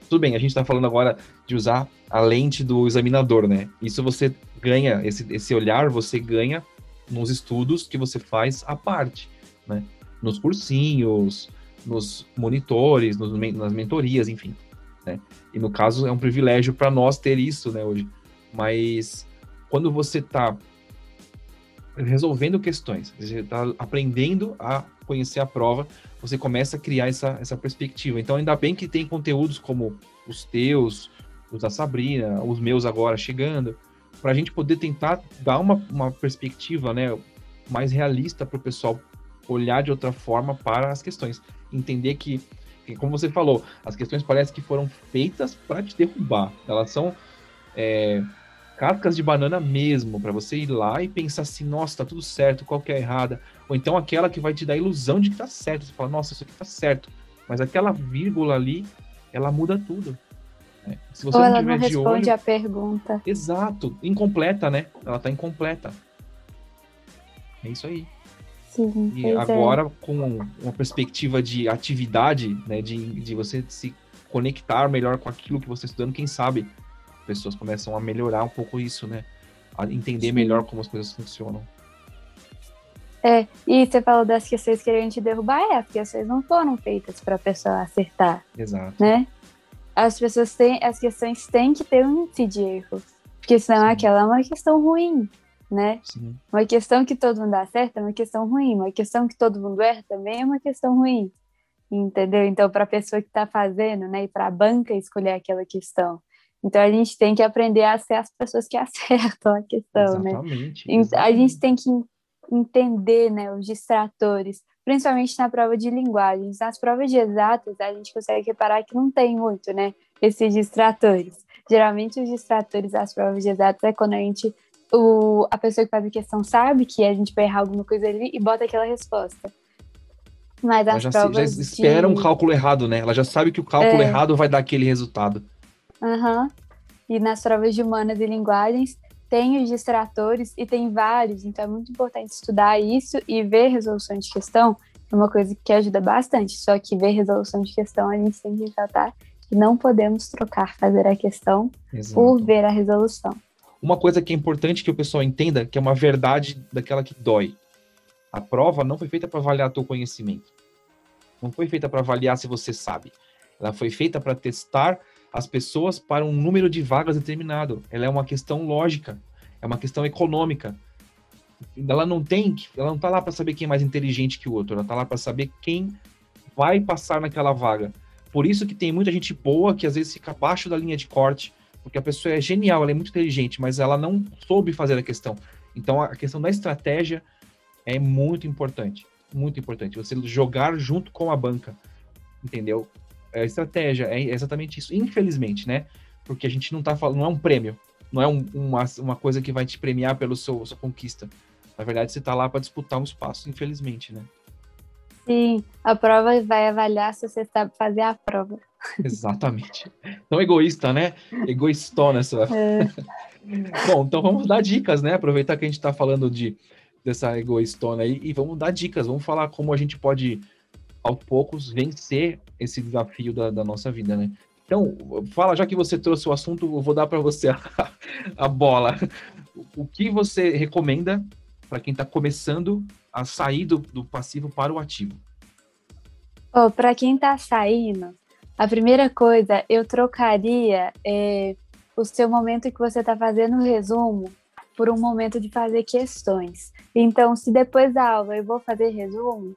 Tudo bem, a gente está falando agora de usar a lente do examinador, né? Isso você ganha, esse, esse olhar você ganha nos estudos que você faz à parte, né? Nos cursinhos, nos monitores, nos, nas mentorias, enfim. Né? E no caso é um privilégio para nós ter isso, né, hoje. Mas quando você está resolvendo questões, você está aprendendo a conhecer a prova, você começa a criar essa, essa perspectiva. Então, ainda bem que tem conteúdos como os teus, os da Sabrina, os meus agora chegando, para a gente poder tentar dar uma, uma perspectiva né, mais realista para o pessoal olhar de outra forma para as questões. Entender que, como você falou, as questões parecem que foram feitas para te derrubar. Elas são. É, cascas de banana mesmo, para você ir lá e pensar assim, nossa, tá tudo certo, qual que é a errada? Ou então aquela que vai te dar a ilusão de que tá certo. Você fala, nossa, isso aqui tá certo. Mas aquela vírgula ali, ela muda tudo. Né? Se você Ou não ela não responde olho, a pergunta. Exato, incompleta, né? Ela está incompleta. É isso aí. Sim, e é. agora, é. com uma perspectiva de atividade, né, de, de você se conectar melhor com aquilo que você está estudando, quem sabe pessoas começam a melhorar um pouco isso, né? A entender Sim. melhor como as coisas funcionam. É, e você falou das questões que a gente derrubar, é, as questões não foram feitas para a pessoa acertar. Exato. Né? As pessoas têm, as questões têm que ter um índice de erro, porque senão Sim. aquela é uma questão ruim, né? Sim. Uma questão que todo mundo acerta é uma questão ruim, uma questão que todo mundo erra também é uma questão ruim, entendeu? Então, para a pessoa que está fazendo, né, e para a banca escolher aquela questão. Então, a gente tem que aprender a ser as pessoas que *laughs* acertam a questão, exatamente, né? Exatamente. A gente tem que entender né, os distratores, principalmente na prova de linguagens. Nas provas de exatas, a gente consegue reparar que não tem muito, né, esses distratores. Geralmente, os distratores das provas de exatas é quando a gente, o, a pessoa que faz a questão sabe que a gente vai errar alguma coisa ali e bota aquela resposta. Mas as já, provas já espera de... um cálculo errado, né? Ela já sabe que o cálculo é. errado vai dar aquele resultado. Aham. Uhum. E nas provas de humanas e linguagens, tem os distratores e tem vários, então é muito importante estudar isso e ver resolução de questão é uma coisa que ajuda bastante. Só que ver resolução de questão a gente tem que ressaltar que não podemos trocar fazer a questão Exato. por ver a resolução. Uma coisa que é importante que o pessoal entenda, que é uma verdade daquela que dói. A prova não foi feita para avaliar teu conhecimento. Não foi feita para avaliar se você sabe. Ela foi feita para testar as pessoas para um número de vagas determinado. Ela é uma questão lógica, é uma questão econômica. Ela não tem, ela não está lá para saber quem é mais inteligente que o outro, ela está lá para saber quem vai passar naquela vaga. Por isso que tem muita gente boa que às vezes fica abaixo da linha de corte, porque a pessoa é genial, ela é muito inteligente, mas ela não soube fazer a questão. Então a questão da estratégia é muito importante, muito importante. Você jogar junto com a banca, entendeu? é estratégia, é exatamente isso. Infelizmente, né? Porque a gente não tá falando, não é um prêmio, não é um, uma, uma coisa que vai te premiar pela sua conquista. Na verdade, você tá lá para disputar um espaço, infelizmente, né? Sim, a prova vai avaliar se você sabe fazer a prova. *laughs* Exatamente. Tão egoísta, né? Egoístona essa. É. *laughs* Bom, então vamos dar dicas, né? Aproveitar que a gente está falando de dessa egoístona aí e vamos dar dicas, vamos falar como a gente pode aos poucos, vencer esse desafio da, da, nossa vida, né? Então, fala, já que você trouxe o assunto, eu vou dar para você a, *laughs* a, bola. O que você recomenda para quem está começando a sair do, do, passivo para o ativo? Oh, para quem está saindo, a primeira coisa, eu trocaria é, o seu momento que você está fazendo o resumo por um momento de fazer questões. Então, se depois da aula eu vou fazer resumo,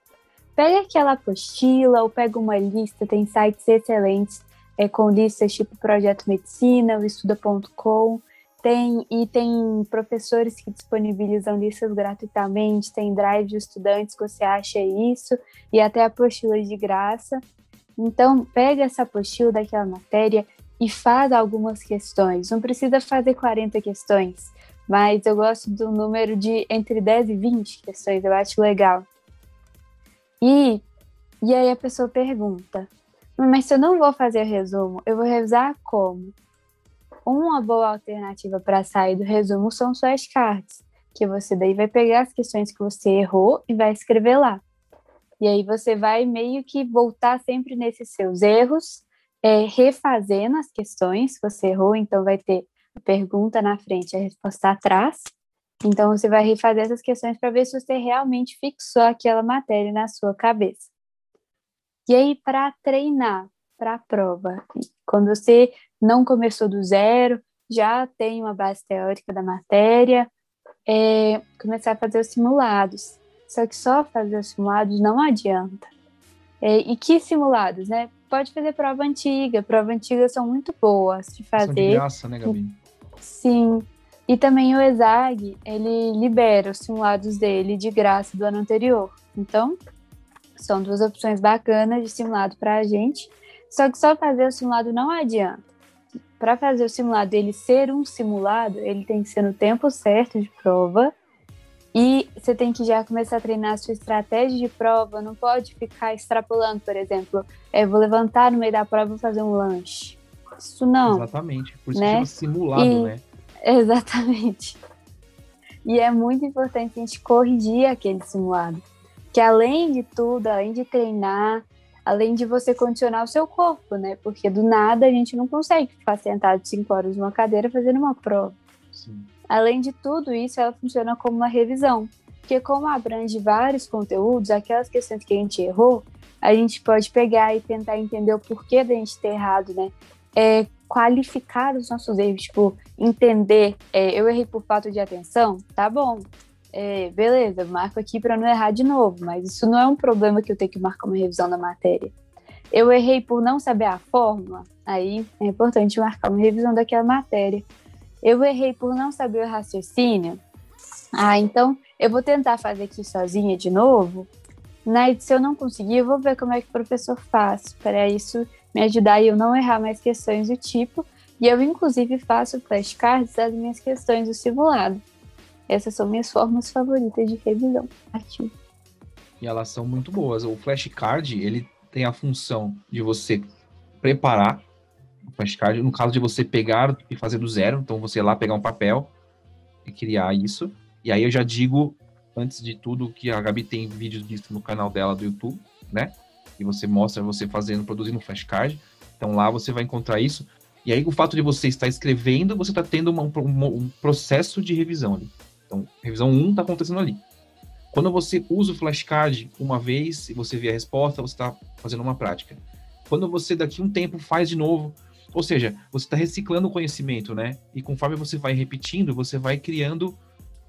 Pega aquela apostila ou pega uma lista, tem sites excelentes é, com listas tipo Projeto Medicina, o estuda.com, tem e tem professores que disponibilizam listas gratuitamente, tem drive de estudantes que você acha isso e até apostila de graça. Então, pega essa apostila daquela matéria e faz algumas questões. Não precisa fazer 40 questões, mas eu gosto do número de entre 10 e 20 questões, eu acho legal. E, e aí a pessoa pergunta, mas se eu não vou fazer resumo, eu vou revisar como? Uma boa alternativa para sair do resumo são flashcards, que você daí vai pegar as questões que você errou e vai escrever lá. E aí você vai meio que voltar sempre nesses seus erros, é, refazendo as questões que você errou, então vai ter a pergunta na frente, a resposta atrás, então, você vai refazer essas questões para ver se você realmente fixou aquela matéria na sua cabeça. E aí, para treinar para a prova, quando você não começou do zero, já tem uma base teórica da matéria, é começar a fazer os simulados. Só que só fazer os simulados não adianta. É, e que simulados, né? Pode fazer prova antiga. Prova antiga são muito boas de fazer. São de graça, né, Gabi? Sim. E também o ESAG, ele libera os simulados dele de graça do ano anterior. Então, são duas opções bacanas de simulado para a gente. Só que só fazer o simulado não adianta. Para fazer o simulado ele ser um simulado, ele tem que ser no tempo certo de prova. E você tem que já começar a treinar a sua estratégia de prova. Não pode ficar extrapolando, por exemplo, é, vou levantar no meio da prova e fazer um lanche. Isso não. Exatamente. Por isso né? que chama simulado, e... né? *laughs* Exatamente. E é muito importante a gente corrigir aquele simulado. Que além de tudo, além de treinar, além de você condicionar o seu corpo, né? Porque do nada a gente não consegue ficar sentado cinco horas numa cadeira fazendo uma prova. Sim. Além de tudo isso, ela funciona como uma revisão. Porque como abrange vários conteúdos, aquelas questões que a gente errou, a gente pode pegar e tentar entender o porquê da gente ter errado, né? É, qualificar os nossos erros, tipo, entender, é, eu errei por falta de atenção, tá bom, é, beleza, marco aqui para não errar de novo, mas isso não é um problema que eu tenho que marcar uma revisão da matéria. Eu errei por não saber a fórmula, aí é importante marcar uma revisão daquela matéria. Eu errei por não saber o raciocínio, ah, então eu vou tentar fazer aqui sozinha de novo. Né? Se eu não conseguir, eu vou ver como é que o professor faz, para isso me ajudar e eu não errar mais questões do tipo. E eu, inclusive, faço flashcards das minhas questões do simulado. Essas são minhas formas favoritas de revisão ativa. E elas são muito boas. O flashcard, ele tem a função de você preparar o flashcard, no caso de você pegar e fazer do zero, então você ir lá pegar um papel e criar isso. E aí eu já digo, antes de tudo, que a Gabi tem vídeos disso no canal dela do YouTube, né? E você mostra você fazendo, produzindo flashcard. Então lá você vai encontrar isso. E aí o fato de você estar escrevendo, você está tendo uma, uma, um processo de revisão ali. Então, revisão 1 está acontecendo ali. Quando você usa o flashcard uma vez e você vê a resposta, você está fazendo uma prática. Quando você daqui um tempo faz de novo, ou seja, você está reciclando o conhecimento, né? E conforme você vai repetindo, você vai criando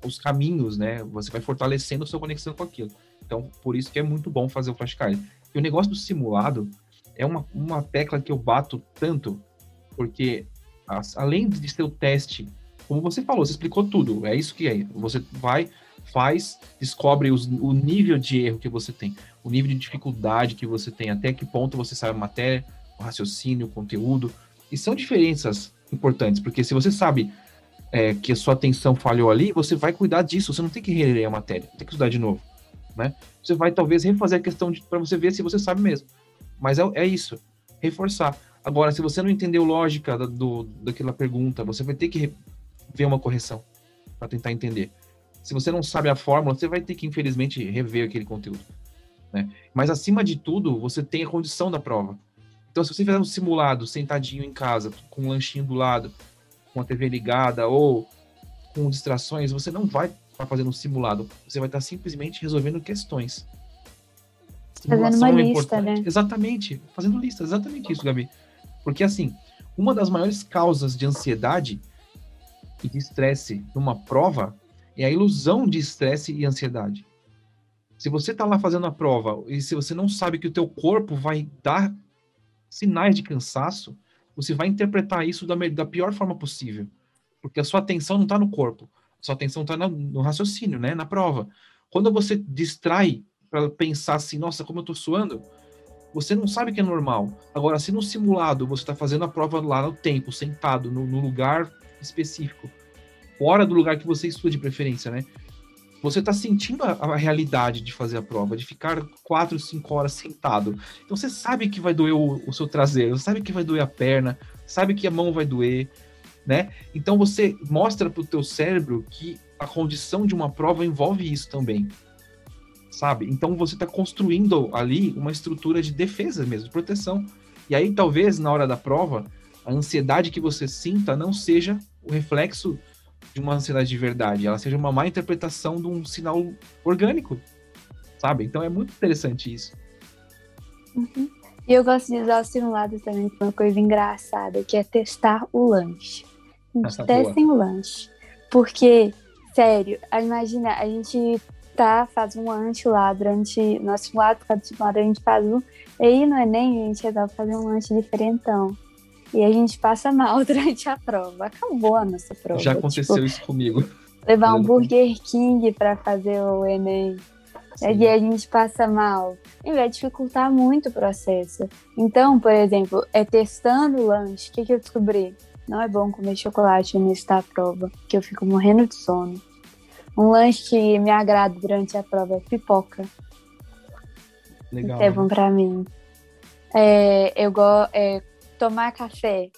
os caminhos, né? Você vai fortalecendo a sua conexão com aquilo. Então, por isso que é muito bom fazer o flashcard. E o negócio do simulado é uma, uma tecla que eu bato tanto, porque as, além de ser o teste, como você falou, você explicou tudo, é isso que é. Você vai, faz, descobre os, o nível de erro que você tem, o nível de dificuldade que você tem, até que ponto você sabe a matéria, o raciocínio, o conteúdo. E são diferenças importantes, porque se você sabe é, que a sua atenção falhou ali, você vai cuidar disso. Você não tem que reler a matéria, tem que estudar de novo. Né? Você vai talvez refazer a questão para você ver se você sabe mesmo. Mas é, é isso, reforçar. Agora, se você não entendeu lógica da, do, daquela pergunta, você vai ter que ver uma correção para tentar entender. Se você não sabe a fórmula, você vai ter que, infelizmente, rever aquele conteúdo. Né? Mas, acima de tudo, você tem a condição da prova. Então, se você fizer um simulado, sentadinho em casa, com um lanchinho do lado, com a TV ligada ou com distrações, você não vai estar fazendo um simulado. Você vai estar simplesmente resolvendo questões. Fazendo uma é lista, né? Exatamente. Fazendo lista, exatamente isso, Gabi. Porque, assim, uma das maiores causas de ansiedade e de estresse numa prova é a ilusão de estresse e ansiedade. Se você está lá fazendo a prova e se você não sabe que o teu corpo vai dar sinais de cansaço, você vai interpretar isso da, da pior forma possível. Porque a sua atenção não está no corpo, a sua atenção está no, raciocínio, né? na prova. Quando você distrai para pensar assim, nossa, como eu estou suando, você não sabe que é normal. Agora, se no simulado você está fazendo a prova lá no tempo, sentado, no, no lugar específico, fora do lugar que você estuda de preferência, né? você está sentindo a, a, realidade de fazer a prova, de ficar quatro, cinco horas sentado. Então você sabe que vai doer o, o seu traseiro, sabe que vai doer a perna, sabe que a mão vai doer, né? Então você mostra para o teu cérebro que a condição de uma prova envolve isso também, sabe? Então você está construindo ali uma estrutura de defesa mesmo, de proteção. E aí talvez na hora da prova a ansiedade que você sinta não seja o reflexo de uma ansiedade de verdade, ela seja uma má interpretação de um sinal orgânico, sabe? Então é muito interessante isso. Uhum. E eu gosto de usar os simulados também com uma coisa engraçada, que é testar o lanche. Testem o lanche. Porque, sério, imagina, a gente tá, faz um lanche lá durante. Nosso simulado, cada simulado a gente faz um. E aí no Enem a gente resolve fazer um lanche diferentão. E a gente passa mal *laughs* durante a prova. Acabou a nossa prova. Já aconteceu tipo, isso comigo. Levar um Burger King para fazer o Enem. Sim. E a gente passa mal. E vai dificultar muito o processo. Então, por exemplo, é testando o lanche. O que, que eu descobri? Não é bom comer chocolate nesse da prova, que eu fico morrendo de sono. Um lanche que me agrada durante a prova é pipoca. Legal. é bom para mim. É, eu gosto. É, tomar café.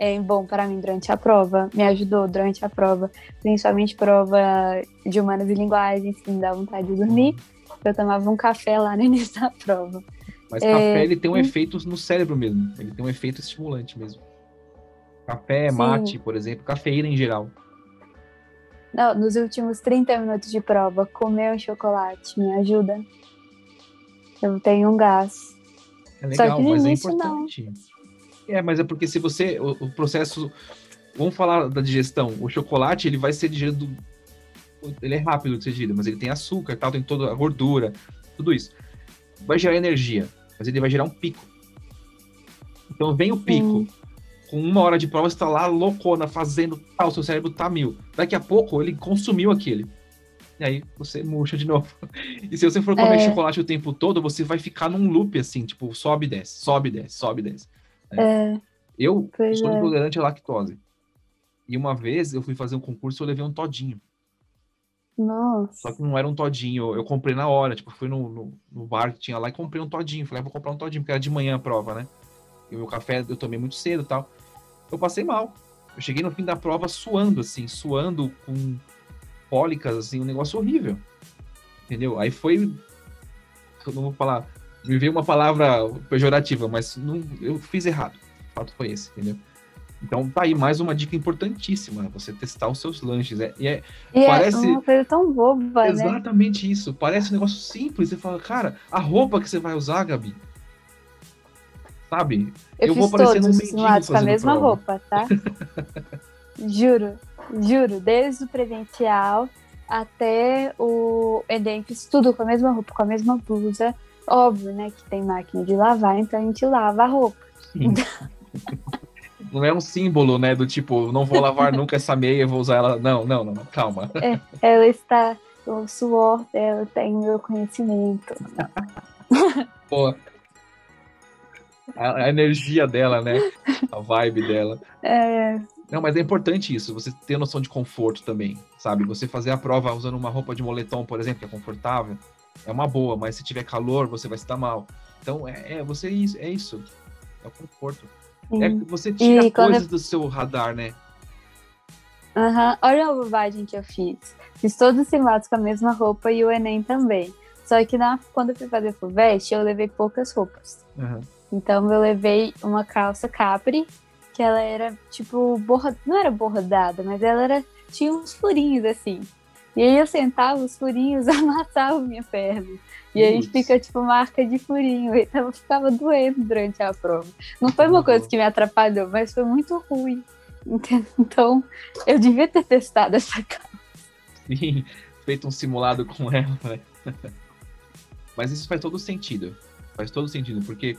é bom para mim durante a prova, me ajudou durante a prova, principalmente prova de humanas e linguagens, que me dá vontade de dormir. Eu tomava um café lá no *laughs* início da prova. Mas é... café ele tem um efeito no cérebro mesmo, ele tem um efeito estimulante mesmo. Café, Sim. mate, por exemplo, cafeína em geral. Não, nos últimos 30 minutos de prova, comer um chocolate me ajuda. Eu tenho um gás. É legal, Só que mas é início, é importante. Não. É, mas é porque se você. O, o, processo. Vamos falar da digestão. O chocolate, ele vai ser digerido. Ele é rápido de ser digerido, mas ele tem açúcar, tal, tem toda a gordura, tudo isso. Vai gerar energia, mas ele vai gerar um pico. Então vem o pico. Hum. Com uma hora de prova, você tá lá loucona, fazendo tal, seu cérebro tá mil. Daqui a pouco ele consumiu aquele. E aí você murcha de novo. *laughs* E se você for comer é. chocolate o tempo todo, você vai ficar num loop assim, tipo, sobe e desce, sobe e desce, sobe e desce. É. é. Eu sou é. intolerante à lactose. E uma vez eu fui fazer um concurso e eu levei um todinho. Nossa. Só que não era um todinho, eu comprei na hora, tipo, fui no, no, no bar que tinha lá e comprei um todinho. Falei, ah, vou comprar um todinho, porque era de manhã a prova, né? E o meu café eu tomei muito cedo e tal. Eu passei mal. Eu cheguei no fim da prova suando, assim, suando com cólicas, assim, um negócio horrível. Entendeu? Aí foi. Eu não vou falar me veio uma palavra pejorativa, mas não, eu fiz errado. O fato foi esse, entendeu? Então tá aí mais uma dica importantíssima, você testar os seus lanches. É, e é, e é parece é uma coisa tão boba, né? Exatamente né? isso. Parece um negócio simples. Você fala, cara, a roupa que você vai usar, Gabi. Sabe? Eu, eu vou parecer um mendigo com a mesma prova. roupa, tá? *laughs* juro, juro. Desde o presencial até o Enem, fiz tudo com a mesma roupa, com a mesma blusa. Óbvio, né, que tem máquina de lavar, então a gente lava a roupa. *laughs* não é um símbolo, né, do tipo, não vou lavar nunca essa meia, vou usar ela. Não, não, não, não. calma. É, ela está, o suor dela tem meu conhecimento. *laughs* Pô, a, a, energia dela, né, a vibe dela. *laughs* É. Não, mas é importante isso, você ter noção de conforto também, sabe? Você fazer a prova usando uma roupa de moletom, por exemplo, que é confortável, é uma boa, mas se tiver calor, você vai estar mal. Então, é, é você é isso. É o conforto. Sim. É você tira coisas eu... do seu radar, né? Uhum. Olha a bobagem que eu fiz. Fiz todos os simulados com a mesma roupa e o Enem também. Só que na, quando eu fui fazer FUVEST, eu levei poucas roupas. Uhum. Então eu levei uma calça capri, que ela era tipo borra... não era bordada, mas ela era tinha uns furinhos assim. E aí eu sentava, os furinhos *laughs* amassavam minha perna. E aí fica, tipo, marca de furinho. Então eu ficava doendo durante a prova. Não foi uma coisa que me atrapalhou, mas foi muito ruim. *laughs* Então, eu devia ter testado essa calça. Sim, feito um simulado com ela, né? *laughs* Mas isso faz todo sentido. Faz todo sentido, porque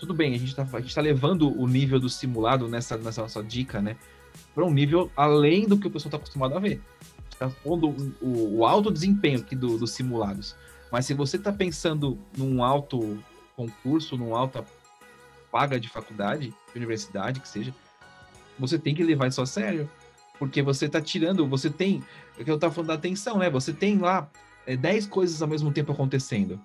tudo bem, a gente está tá levando o nível do simulado nessa, nessa nossa dica, né? Para um nível além do que o pessoal está acostumado a ver está pondo o, o, alto desempenho aqui do, dos simulados. Mas se você está pensando num alto concurso, num alta paga de faculdade, de universidade, que seja, você tem que levar isso a sério. Porque você está tirando, você tem, é que eu estava falando da atenção, né? Você tem lá é, 10 coisas ao mesmo tempo acontecendo.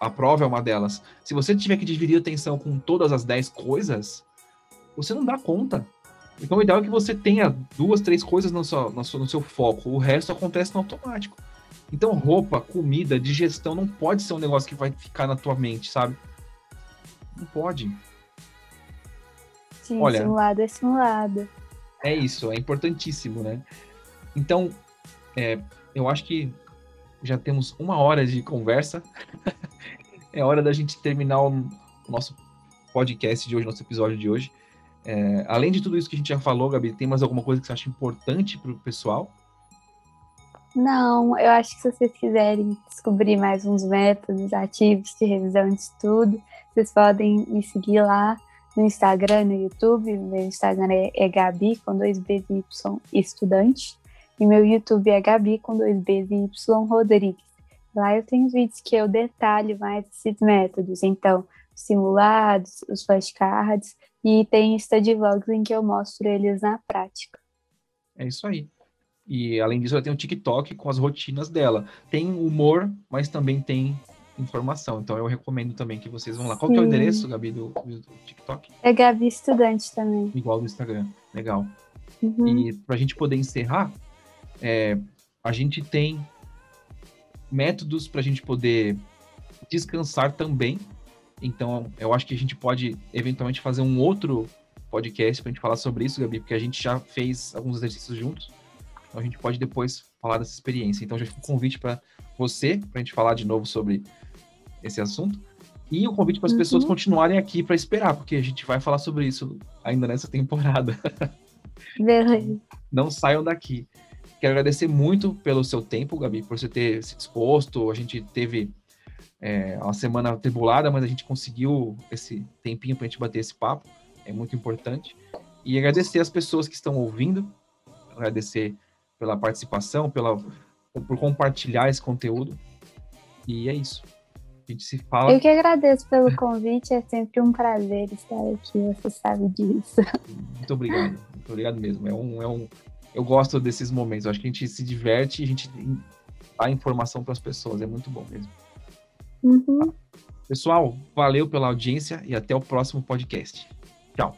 A prova é uma delas. Se você tiver que dividir a atenção com todas as 10 coisas, você não dá conta. Então, o ideal é que você tenha duas, três coisas no seu, no seu, no seu foco. O resto acontece no automático. Então, roupa, comida, digestão não pode ser um negócio que vai ficar na tua mente, sabe? Não pode. Sim, Olha, simulado é simulado. É isso, é importantíssimo, né? Então, é, eu acho que já temos uma hora de conversa. *laughs* é hora da gente terminar o nosso podcast de hoje, nosso episódio de hoje. É, além de tudo isso que a gente já falou, Gabi, tem mais alguma coisa que você acha importante para o pessoal? Não, eu acho que se vocês quiserem descobrir mais uns métodos ativos de revisão de estudo, vocês podem me seguir lá no Instagram, no YouTube. Meu Instagram é, é Gabi com dois Bs e Y estudante. E meu YouTube é Gabi com dois Bs e Y Rodrigues. Lá eu tenho vídeos que eu detalho mais esses métodos. Então, os simulados, os flashcards e tem study vlogs em que eu mostro eles na prática. É isso aí. E além disso, ela tem um TikTok com as rotinas dela. Tem humor, mas também tem informação. Então eu recomendo também que vocês vão lá. Qual que é o endereço, Gabi, do, do TikTok? É Gabi Estudante também. Igual do Instagram. Legal. Uhum. E para a gente poder encerrar, é, a gente tem métodos para a gente poder descansar também. Então, eu acho que a gente pode eventualmente fazer um outro podcast para a gente falar sobre isso, Gabi, porque a gente já fez alguns exercícios juntos. Então, a gente pode depois falar dessa experiência. Então, já fica um convite para você, para a gente falar de novo sobre esse assunto. E o um convite para as uhum. pessoas continuarem aqui para esperar, porque a gente vai falar sobre isso ainda nessa temporada. *laughs* Beleza. Não saiam daqui. Quero agradecer muito pelo seu tempo, Gabi, por você ter se disposto. A gente teve é, uma semana tribulada, mas a gente conseguiu esse tempinho para a gente bater esse papo. É muito importante. E agradecer as pessoas que estão ouvindo, agradecer pela participação, pela, por compartilhar esse conteúdo. E é isso. A gente se fala. Eu que agradeço pelo convite, é sempre um prazer estar aqui, você sabe disso. Muito obrigado, muito obrigado mesmo. É um, é um, eu gosto desses momentos, eu acho que a gente se diverte e a gente dá informação para as pessoas, é muito bom mesmo. Uhum. Pessoal, valeu pela audiência e até o próximo podcast. Tchau.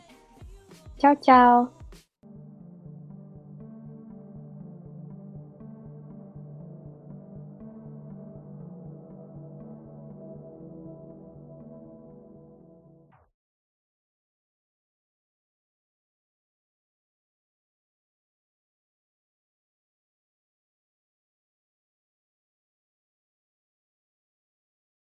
Tchau, tchau.